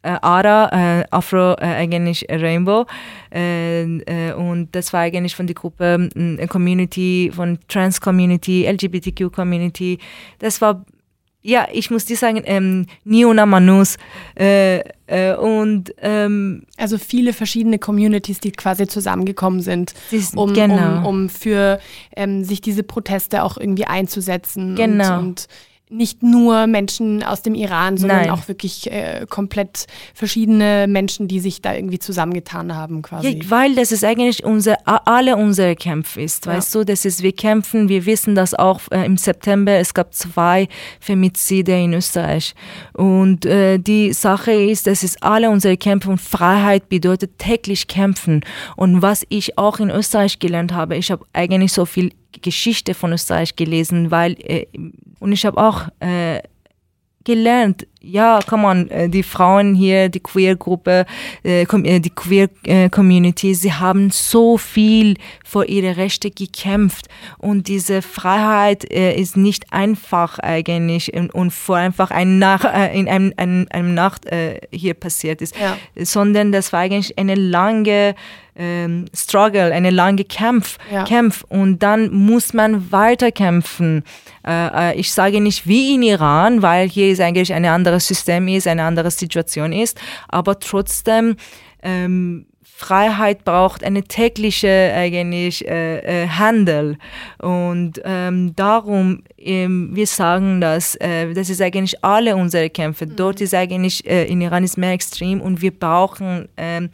ARA, äh, Afro äh, eigentlich Rainbow. Äh, äh, und das war eigentlich von der Gruppe äh, Community, von Trans Community, LGBTQ Community. Das war ja, ich muss dir sagen, ähm, Niona Manus äh, äh, und ähm, also viele verschiedene Communities, die quasi zusammengekommen sind, ist, um, genau. um, um für ähm, sich diese Proteste auch irgendwie einzusetzen genau. und, und nicht nur Menschen aus dem Iran, sondern Nein. auch wirklich äh, komplett verschiedene Menschen, die sich da irgendwie zusammengetan haben quasi. Ja, weil das ist eigentlich unser, alle unsere Kämpfe ist, ja. weißt du, das ist, wir kämpfen, wir wissen dass auch äh, im September, es gab zwei Femizide in Österreich und äh, die Sache ist, das ist alle unsere Kämpfe und Freiheit bedeutet täglich kämpfen und was ich auch in Österreich gelernt habe, ich habe eigentlich so viel Geschichte von Österreich gelesen, weil äh, und ich habe auch äh, gelernt, ja, come on, äh, die Frauen hier, die Queer-Gruppe, äh, äh, die Queer-Community, sie haben so viel für ihre Rechte gekämpft und diese Freiheit ist nicht einfach eigentlich und vor einfach ein Nach in einem, einem, einem Nacht hier passiert ist, ja. sondern das war eigentlich eine lange ähm, Struggle, eine lange Kampf, ja. Kampf und dann muss man weiterkämpfen. Äh, ich sage nicht wie in Iran, weil hier ist eigentlich ein anderes System ist, eine andere Situation ist, aber trotzdem ähm, Freiheit braucht eine tägliche eigentlich äh, äh, Handel und ähm, darum ähm, wir sagen, dass äh, das ist eigentlich alle unsere Kämpfe. Mhm. Dort ist eigentlich äh, in Iran ist mehr extrem und wir brauchen ähm,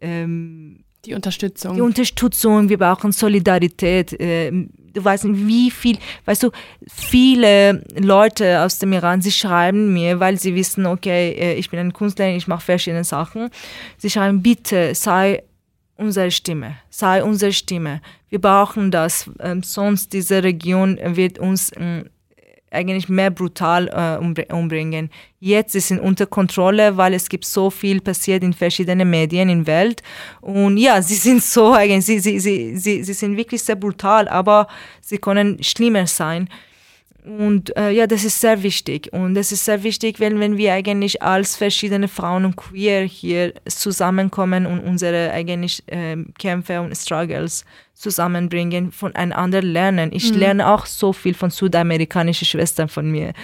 ähm, die Unterstützung. Die Unterstützung, wir brauchen Solidarität. Ähm, du weißt nicht, wie viel, weißt du, viele Leute aus dem Iran, sie schreiben mir, weil sie wissen, okay, äh, ich bin ein Künstler, ich mache verschiedene Sachen. Sie schreiben, bitte sei unsere Stimme, sei unsere Stimme. Wir brauchen das, ähm, sonst diese Region wird uns ähm, eigentlich mehr brutal äh, umbringen. Jetzt ist es unter Kontrolle, weil es gibt so viel passiert in verschiedenen Medien in der Welt. Und ja, sie sind so eigentlich, sie, sie, sie, sie, sie sind wirklich sehr brutal, aber sie können schlimmer sein. Und äh, ja, das ist sehr wichtig. Und das ist sehr wichtig, wenn, wenn wir eigentlich als verschiedene Frauen und Queer hier zusammenkommen und unsere eigentlich äh, Kämpfe und Struggles zusammenbringen, voneinander lernen. Ich mhm. lerne auch so viel von südamerikanischen Schwestern von mir.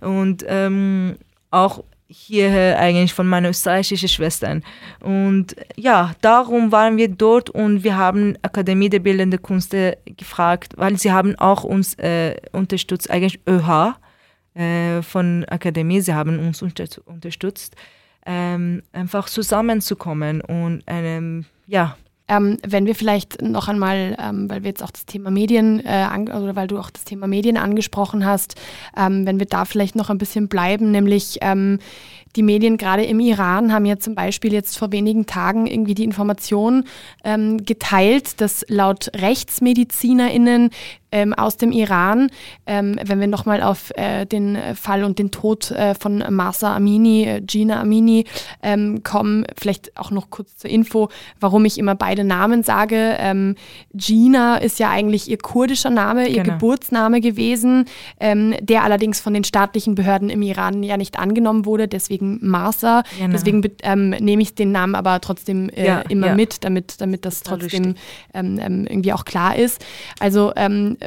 Und ähm, auch hier eigentlich von meinen österreichischen Schwestern. Und ja, darum waren wir dort und wir haben Akademie der Bildenden Künste gefragt, weil sie haben auch uns äh, unterstützt, eigentlich ÖH äh, von Akademie, sie haben uns unter unterstützt, ähm, einfach zusammenzukommen und einem, ja, ähm, wenn wir vielleicht noch einmal, ähm, weil wir jetzt auch das Thema Medien, äh, oder weil du auch das Thema Medien angesprochen hast, ähm, wenn wir da vielleicht noch ein bisschen bleiben, nämlich ähm, die Medien gerade im Iran haben ja zum Beispiel jetzt vor wenigen Tagen irgendwie die Information ähm, geteilt, dass laut RechtsmedizinerInnen ähm, aus dem Iran, ähm, wenn wir nochmal auf äh, den Fall und den Tod äh, von Masa Amini, äh, Gina Amini ähm, kommen, vielleicht auch noch kurz zur Info, warum ich immer beide Namen sage. Ähm, Gina ist ja eigentlich ihr kurdischer Name, ihr genau. Geburtsname gewesen, ähm, der allerdings von den staatlichen Behörden im Iran ja nicht angenommen wurde, deswegen Masa. Genau. Deswegen ähm, nehme ich den Namen aber trotzdem äh, ja, immer ja. mit, damit, damit das trotzdem irgendwie auch klar ist. Also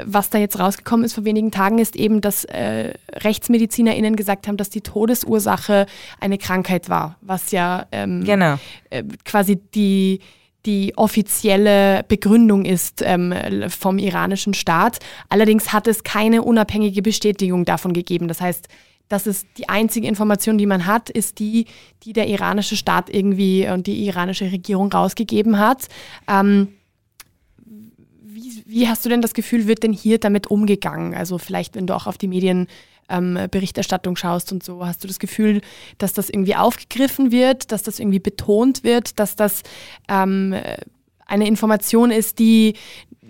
was da jetzt rausgekommen ist vor wenigen Tagen, ist eben, dass äh, RechtsmedizinerInnen gesagt haben, dass die Todesursache eine Krankheit war, was ja ähm, genau. äh, quasi die, die offizielle Begründung ist ähm, vom iranischen Staat. Allerdings hat es keine unabhängige Bestätigung davon gegeben. Das heißt, das ist die einzige Information, die man hat, ist die, die der iranische Staat irgendwie und die iranische Regierung rausgegeben hat. Ähm, wie, hast du denn das Gefühl, wird denn hier damit umgegangen? Also vielleicht, wenn du auch auf die Medien ähm, schaust und so, hast du das Gefühl, dass das irgendwie aufgegriffen wird, dass das irgendwie betont wird, dass das ähm, eine Information ist, die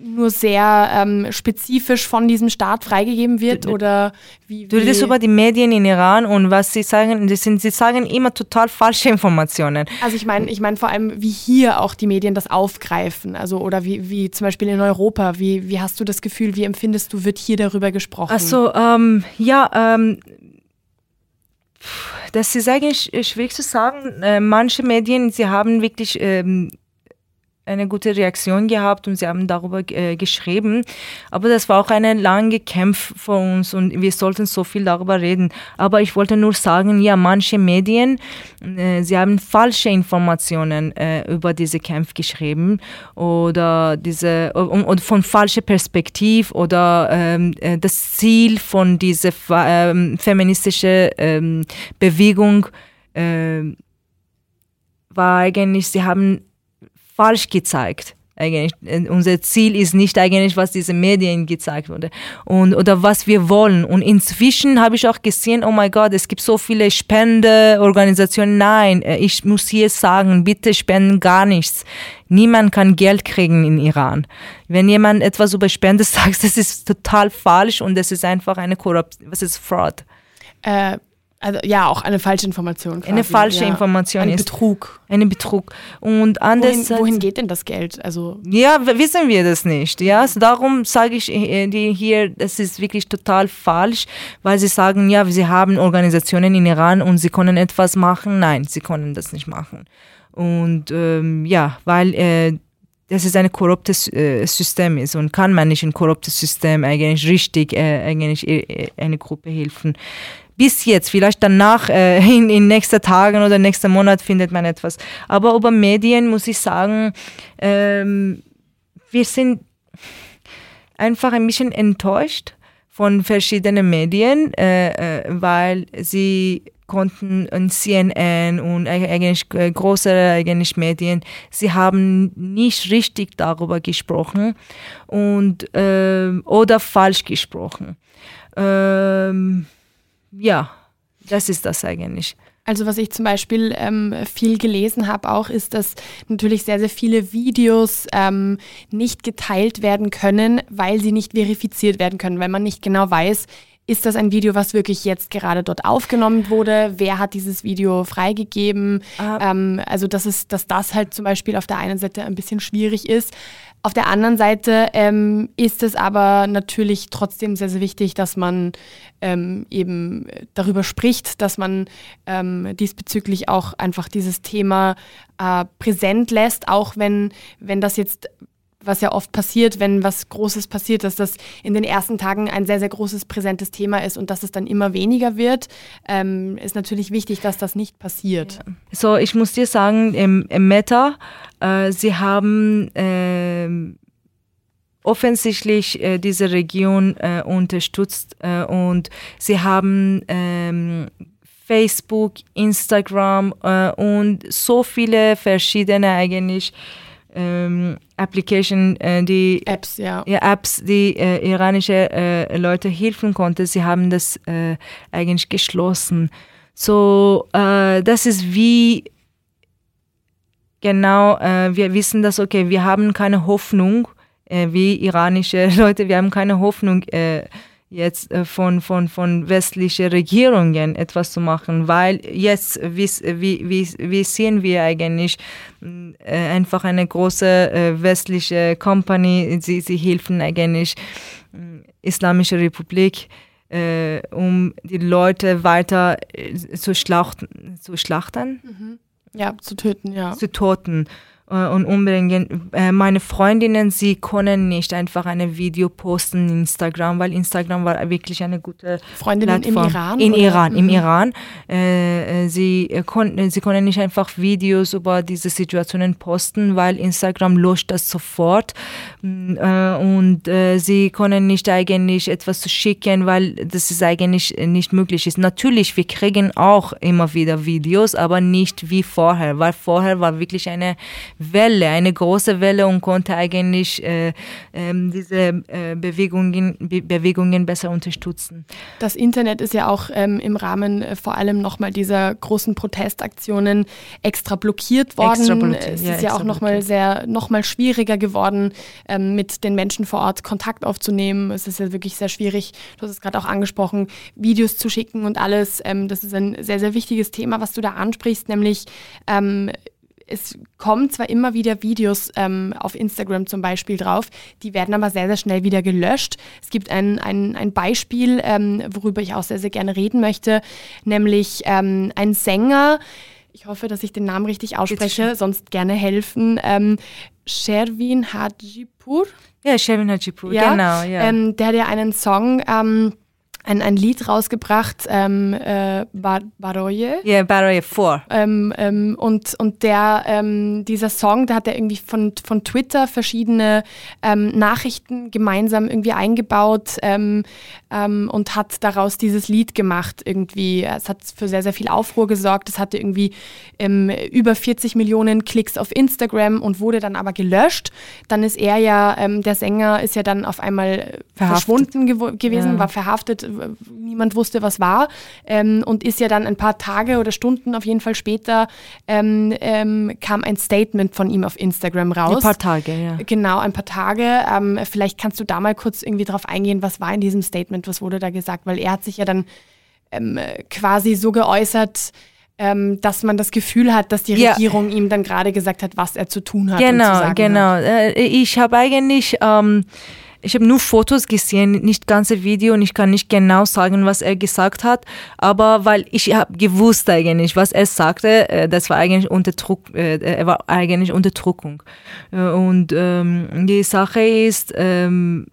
nur sehr ähm, spezifisch von diesem Staat freigegeben wird oder wie, wie Du redest über die Medien in Iran und was sie sagen, das sind, sie sagen immer total falsche Informationen. Also ich meine, ich meine vor allem, wie hier auch die Medien das aufgreifen, also oder wie, wie zum Beispiel in Europa, wie, wie hast du das Gefühl, wie empfindest du, wird hier darüber gesprochen? Also ähm, ja, ähm, das ist eigentlich schwierig zu sagen. Äh, manche Medien, sie haben wirklich ähm, eine gute Reaktion gehabt und sie haben darüber äh, geschrieben. Aber das war auch ein langer Kampf für uns und wir sollten so viel darüber reden. Aber ich wollte nur sagen, ja, manche Medien, äh, sie haben falsche Informationen äh, über diese Kampf geschrieben oder diese und, von falscher Perspektive oder ähm, äh, das Ziel von dieser ähm, feministischen ähm, Bewegung ähm, war eigentlich, sie haben falsch gezeigt. Eigentlich. Unser Ziel ist nicht eigentlich, was diese Medien gezeigt wurde und oder was wir wollen. Und inzwischen habe ich auch gesehen, oh mein Gott, es gibt so viele Spendeorganisationen. Nein, äh, ich muss hier sagen, bitte spenden gar nichts. Niemand kann Geld kriegen in Iran. Wenn jemand etwas über Spende sagt, das ist total falsch und das ist einfach eine Korruption, was ist Fraud? Äh, also ja, auch eine falsche Information. Quasi. Eine falsche ja. Information ein ist. Betrug. Ein Betrug. Und anders. Wohin, wohin, geht denn das Geld? Also ja, wissen wir das nicht. Ja, also darum sage ich äh, dir hier, das ist wirklich total falsch, weil sie sagen, ja, sie haben Organisationen in Iran und sie können etwas machen. Nein, sie können das nicht machen. Und ähm, ja, weil äh, das ist ein korruptes äh, System ist und kann man nicht ein korruptes System eigentlich richtig äh, eigentlich äh, eine Gruppe helfen bis jetzt, vielleicht danach, äh, in, in nächsten Tagen oder nächsten Monat findet man etwas. Aber über Medien muss ich sagen, ähm, wir sind einfach ein bisschen enttäuscht von verschiedenen Medien, äh, äh, weil sie konnten in CNN und eigentlich äh, größere eigentlich Medien, sie haben nicht richtig darüber gesprochen und äh, oder falsch gesprochen. Ähm, ja, das ist das eigentlich. Also was ich zum Beispiel ähm, viel gelesen habe auch, ist, dass natürlich sehr, sehr viele Videos ähm, nicht geteilt werden können, weil sie nicht verifiziert werden können, weil man nicht genau weiß, ist das ein Video, was wirklich jetzt gerade dort aufgenommen wurde? Wer hat dieses Video freigegeben? Ah. Ähm, also, dass, es, dass das halt zum Beispiel auf der einen Seite ein bisschen schwierig ist. Auf der anderen Seite ähm, ist es aber natürlich trotzdem sehr, sehr wichtig, dass man ähm, eben darüber spricht, dass man ähm, diesbezüglich auch einfach dieses Thema äh, präsent lässt, auch wenn, wenn das jetzt was ja oft passiert, wenn was Großes passiert, dass das in den ersten Tagen ein sehr, sehr großes, präsentes Thema ist und dass es dann immer weniger wird, ähm, ist natürlich wichtig, dass das nicht passiert. Ja. So, ich muss dir sagen, im, im Meta, äh, sie haben äh, offensichtlich äh, diese Region äh, unterstützt äh, und sie haben ähm, Facebook, Instagram äh, und so viele verschiedene eigentlich ähm, Application, äh, die Apps, ja. ja Apps, die äh, iranische äh, Leute helfen konnte. Sie haben das äh, eigentlich geschlossen. So, äh, das ist wie genau, äh, wir wissen dass okay, wir haben keine Hoffnung, wie iranische Leute, wir haben keine Hoffnung jetzt äh, von, von, von westlichen Regierungen etwas zu machen, weil jetzt, wie, wie, wie sehen wir eigentlich, äh, einfach eine große äh, westliche Company, sie, sie helfen eigentlich Islamische Republik, äh, um die Leute weiter zu, schlachten, zu schlachten. Mhm. Ja, zu töten, ja. Zu töten. Äh, und umbringen. Äh, meine Freundinnen, sie können nicht einfach ein Video posten in Instagram, weil Instagram war wirklich eine gute Freundinnen Plattform. im Iran? In oder? Iran, mhm. im Iran. Äh, sie, konnten, sie können nicht einfach Videos über diese Situationen posten, weil Instagram löscht das sofort. Mm, und sie können nicht eigentlich etwas schicken, weil das ist eigentlich nicht möglich ist. Natürlich, wir kriegen auch immer wieder Videos, aber nicht wie vorher, weil vorher war wirklich eine Welle, eine große Welle und konnte eigentlich äh, ähm, diese äh, Bewegungen, Be Bewegungen besser unterstützen. Das Internet ist ja auch ähm, im Rahmen äh, vor allem nochmal dieser großen Protestaktionen extra blockiert worden. Extra blockiert, es ist ja, ja auch nochmal sehr, nochmal schwieriger geworden, ähm, mit den Menschen vor Ort Kontakt aufzunehmen. Es ist ja wirklich sehr schwierig, du hast es gerade auch angesprochen, Videos zu schicken und alles. Ähm, das ist ein sehr, sehr wichtiges Thema, was du da ansprichst, nämlich ähm, es kommen zwar immer wieder Videos ähm, auf Instagram zum Beispiel drauf, die werden aber sehr, sehr schnell wieder gelöscht. Es gibt ein, ein, ein Beispiel, ähm, worüber ich auch sehr, sehr gerne reden möchte, nämlich ähm, ein Sänger, ich hoffe, dass ich den Namen richtig ausspreche, sonst gerne helfen, ähm, Sherwin Hajipur. Ja, Sherwin Hajipur, ja, genau. Ja. Ähm, der hat ja einen Song ähm, ein, ein Lied rausgebracht, ähm, äh, Bar Baroye. Ja, yeah, Baroye 4. Ähm, ähm, und und der, ähm, dieser Song, da hat er irgendwie von, von Twitter verschiedene ähm, Nachrichten gemeinsam irgendwie eingebaut ähm, und hat daraus dieses Lied gemacht irgendwie. Es hat für sehr, sehr viel Aufruhr gesorgt. Es hatte irgendwie über 40 Millionen Klicks auf Instagram und wurde dann aber gelöscht. Dann ist er ja, der Sänger ist ja dann auf einmal verhaftet. verschwunden gew gewesen, ja. war verhaftet niemand wusste, was war ähm, und ist ja dann ein paar Tage oder Stunden auf jeden Fall später ähm, ähm, kam ein Statement von ihm auf Instagram raus. Ein paar Tage, ja. Genau, ein paar Tage. Ähm, vielleicht kannst du da mal kurz irgendwie drauf eingehen, was war in diesem Statement, was wurde da gesagt, weil er hat sich ja dann ähm, quasi so geäußert, dass man das Gefühl hat, dass die Regierung ja. ihm dann gerade gesagt hat, was er zu tun hat. Genau, genau. Hat. Äh, ich habe eigentlich ähm, ich habe nur Fotos gesehen, nicht ganze Video und ich kann nicht genau sagen, was er gesagt hat, aber weil ich habe gewusst eigentlich, was er sagte, äh, das war eigentlich Unterdruck, äh, er war eigentlich Unterdrückung. Äh, und ähm, die Sache ist, ähm,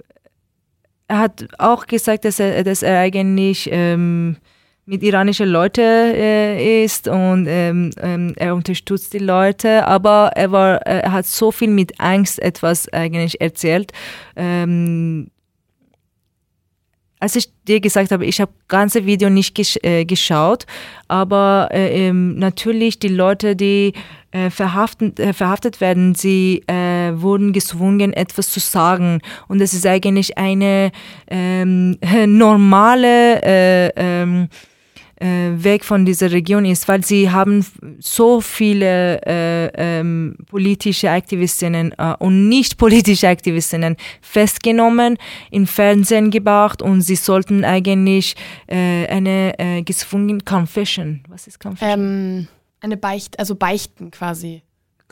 er hat auch gesagt, dass er, dass er eigentlich ähm, mit iranischen Leuten äh, ist und ähm, ähm, er unterstützt die Leute, aber er war, er hat so viel mit Angst etwas eigentlich erzählt. Ähm, als ich dir gesagt habe, ich habe ganze Video nicht gesch äh, geschaut, aber äh, ähm, natürlich die Leute, die äh, verhaftet, äh, verhaftet werden, sie äh, wurden gezwungen, etwas zu sagen. Und es ist eigentlich eine ähm, normale äh, ähm, äh, weg von dieser Region ist, weil sie haben so viele äh, ähm, politische Aktivistinnen äh, und nicht politische Aktivistinnen festgenommen, in Fernsehen gebracht und sie sollten eigentlich äh, eine äh, gezwungen Confession. Was ist Confession? Ähm, eine Beicht, also Beichten quasi.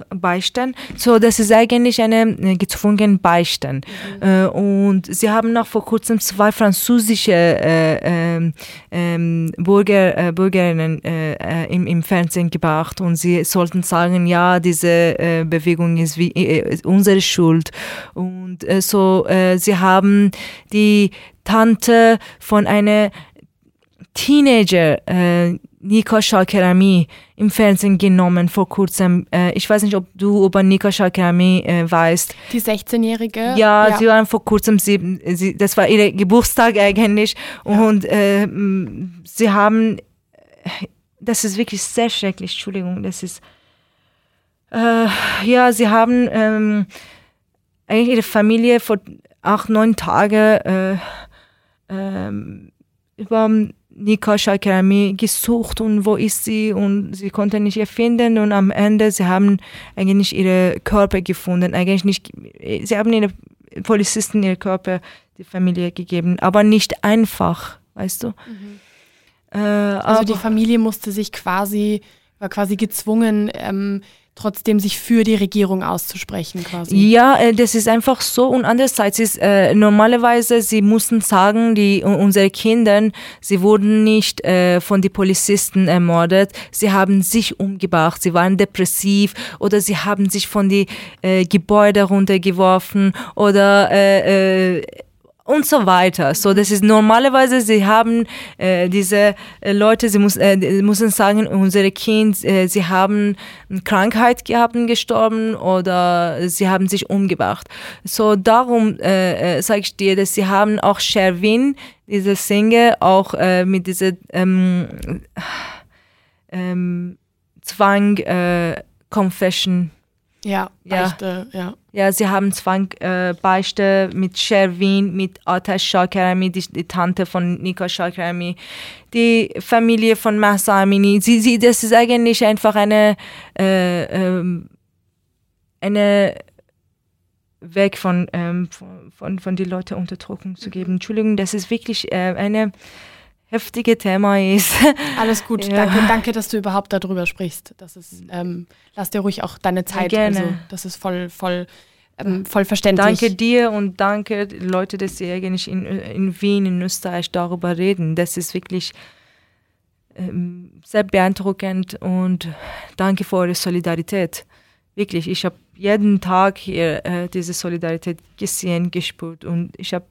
Beistand. So, das ist eigentlich eine, eine gezwungen Beistand. Mhm. Äh, und sie haben noch vor kurzem zwei französische äh, ähm, ähm, Bürger, äh, Bürgerinnen äh, äh, im, im Fernsehen gebracht und sie sollten sagen, ja, diese äh, Bewegung ist wie ist unsere Schuld. Und so, sie haben die Tante von einer Teenager, Nika Shalkerami im Fernsehen genommen vor kurzem. Äh, ich weiß nicht, ob du über Nika Shalkerami äh, weißt. Die 16-Jährige? Ja, ja, sie waren vor kurzem, sie, sie, das war ihr Geburtstag eigentlich. Ja. Und äh, sie haben, das ist wirklich sehr schrecklich, Entschuldigung, das ist, äh, ja, sie haben ähm, eigentlich ihre Familie vor acht, neun Tagen äh, ähm, über Nika Shakarami gesucht und wo ist sie? Und sie konnte nicht erfinden und am Ende sie haben eigentlich ihre Körper gefunden. Eigentlich nicht sie haben ihre Polizisten ihre Körper die Familie gegeben. Aber nicht einfach weißt du? Mhm. äh, also die Familie musste sich quasi war quasi gezwungen ähm, trotzdem sich für die Regierung auszusprechen quasi. Ja, äh, das ist einfach so und andererseits ist äh, normalerweise sie mussten sagen, die unsere Kinder, sie wurden nicht äh, von den Polizisten ermordet, sie haben sich umgebracht, sie waren depressiv oder sie haben sich von die äh, Gebäude runtergeworfen oder äh, äh, und so weiter. So, das ist normalerweise, sie haben äh, diese äh, Leute, sie muss, äh, müssen sagen, unsere Kinder, äh, sie haben Krankheit gehabt und gestorben oder sie haben sich umgebracht. So, darum äh, äh, sage ich dir, dass sie haben auch Sherwin, diese Singer, auch äh, mit dieser ähm, ähm, Zwang, äh, Confession Ja, Beichte, ja. ja. Ja, sie haben Zwang, äh, Beichte mit Sherwin, mit Atash Shakarami, die, die, Tante von Nika Shakarami, die Familie von Masa Amini. Sie, sie, das ist eigentlich einfach eine, äh, ähm, eine Weg von, ähm, von, von, von die Leute Unterdrückung zu geben. Entschuldigung, das ist wirklich äh, eine heftige Thema ist. Alles gut, ja. danke, danke, dass du überhaupt darüber sprichst. Das ist, ähm, lass dir ruhig auch deine Zeit. Ja, gerne. Also, das ist voll, voll, ähm, voll verständlich. Danke dir und danke Leute, dass sie eigentlich in, in Wien, in Österreich darüber reden. Das ist wirklich ähm, sehr beeindruckend und danke für eure Solidarität. Wirklich, ich habe jeden Tag hier äh, diese Solidarität gesehen, gespürt und ich habe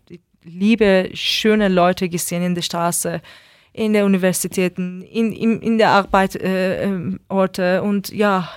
liebe, schöne Leute gesehen in der Straße, in den Universitäten, in, in, in der Arbeitsorte äh, und ja,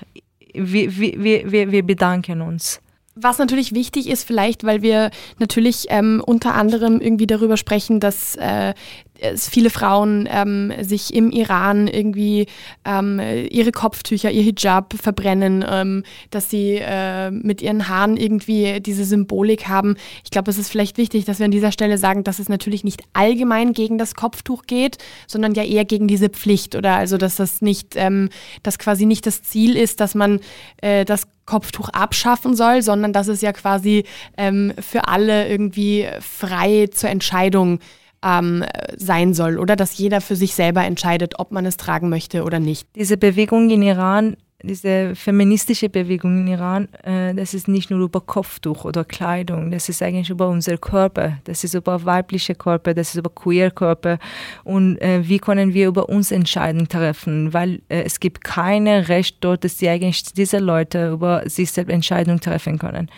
wir, wir, wir, wir bedanken uns. Was natürlich wichtig ist, vielleicht, weil wir natürlich ähm, unter anderem irgendwie darüber sprechen, dass äh, es viele Frauen ähm, sich im Iran irgendwie ähm, ihre Kopftücher, ihr Hijab verbrennen, ähm, dass sie äh, mit ihren Haaren irgendwie diese Symbolik haben. Ich glaube, es ist vielleicht wichtig, dass wir an dieser Stelle sagen, dass es natürlich nicht allgemein gegen das Kopftuch geht, sondern ja eher gegen diese Pflicht oder also, dass das nicht, ähm, dass quasi nicht das Ziel ist, dass man äh, das Kopftuch abschaffen soll, sondern dass es ja quasi ähm, für alle irgendwie frei zur Entscheidung ähm, sein soll oder dass jeder für sich selber entscheidet, ob man es tragen möchte oder nicht. Diese Bewegung in Iran diese feministische Bewegung in Iran, äh, das ist nicht nur über Kopftuch oder Kleidung, das ist eigentlich über unsere Körper, das ist über weibliche Körper, das ist über queer Körper und äh, wie können wir über uns Entscheidungen treffen, weil äh, es gibt keine Recht dort, dass die eigentlich diese Leute über sich selbst Entscheidungen treffen können.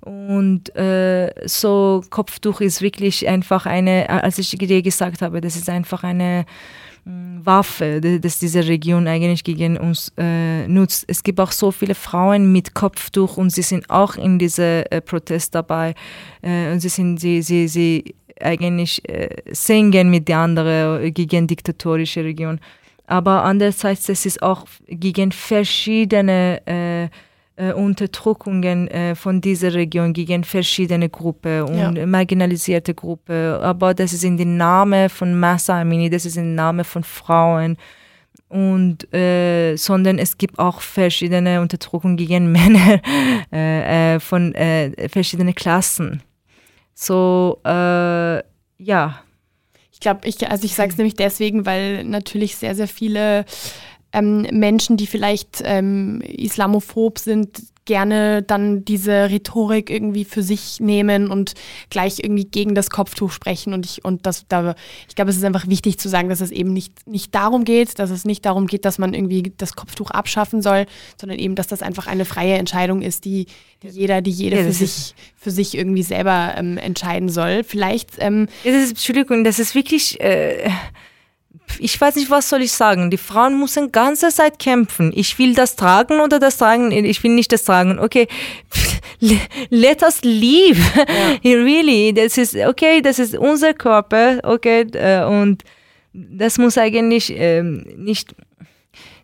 Und äh, so Kopftuch ist wirklich einfach eine, als ich dir gesagt habe, das ist einfach eine Waffe, dass diese Region eigentlich gegen uns äh, nutzt. Es gibt auch so viele Frauen mit Kopftuch und sie sind auch in diesem äh, Protest dabei. Äh, und sie sind, sie, sie, sie eigentlich äh, singen mit den anderen gegen diktatorische Region. Aber andererseits, es ist auch gegen verschiedene äh, äh, Unterdrückungen äh, von dieser Region gegen verschiedene Gruppen und ja. marginalisierte Gruppen. Aber das ist in den Namen von Massa Amini, das ist im Namen von Frauen. Und äh, sondern es gibt auch verschiedene Unterdrückungen gegen Männer äh, äh, von äh, verschiedenen Klassen. So, ja. Ich glaube, ich, also ich sage es nämlich deswegen, weil natürlich sehr, sehr viele ähm, Menschen, die vielleicht ähm, islamophob sind, gerne dann diese Rhetorik irgendwie für sich nehmen und gleich irgendwie gegen das Kopftuch sprechen. Und ich, und das, da, ich glaube, es ist einfach wichtig zu sagen, dass es eben nicht, nicht darum geht, dass es nicht darum geht, dass man irgendwie das Kopftuch abschaffen soll, sondern eben, dass das einfach eine freie Entscheidung ist, die, die jeder, die jede ja, für sich, für sich irgendwie selber ähm, entscheiden soll. Vielleicht. Ähm, das ist, Entschuldigung, das ist wirklich. Äh ich weiß nicht, was soll ich sagen. Die Frauen müssen ganze Zeit kämpfen. Ich will das tragen oder das tragen. Ich will nicht das tragen. Okay, let us leave. Ja. really, das ist okay. Das ist unser Körper. Okay, äh, und das muss eigentlich ähm, nicht.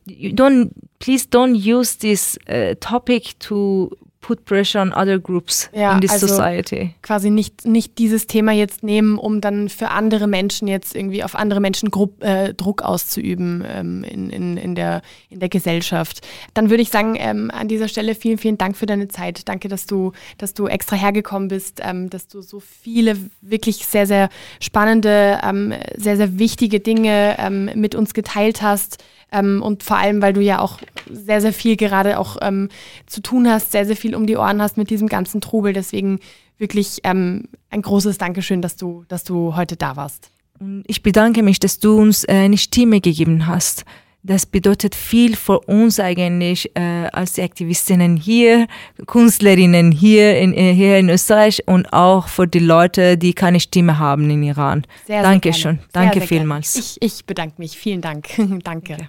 Don't please don't use this uh, topic to put pressure on other groups ja, in this also society. Quasi nicht, nicht dieses Thema jetzt nehmen, um dann für andere Menschen jetzt irgendwie auf andere Menschen Grupp, äh, Druck auszuüben ähm, in, in, in, der, in der Gesellschaft. Dann würde ich sagen, ähm, an dieser Stelle vielen, vielen Dank für deine Zeit. Danke, dass du, dass du extra hergekommen bist, ähm, dass du so viele wirklich sehr, sehr spannende, ähm, sehr, sehr wichtige Dinge ähm, mit uns geteilt hast. Ähm, und vor allem, weil du ja auch sehr, sehr viel gerade auch ähm, zu tun hast, sehr, sehr viel um die Ohren hast mit diesem ganzen Trubel. Deswegen wirklich ähm, ein großes Dankeschön, dass du, dass du heute da warst. Ich bedanke mich, dass du uns äh, eine Stimme gegeben hast. Das bedeutet viel für uns eigentlich äh, als Aktivistinnen hier, Künstlerinnen hier in, äh, hier in Österreich und auch für die Leute, die keine Stimme haben in Iran. Sehr, Dankeschön. Sehr Danke sehr, vielmals. Ich, ich bedanke mich. Vielen Dank. Danke. Okay.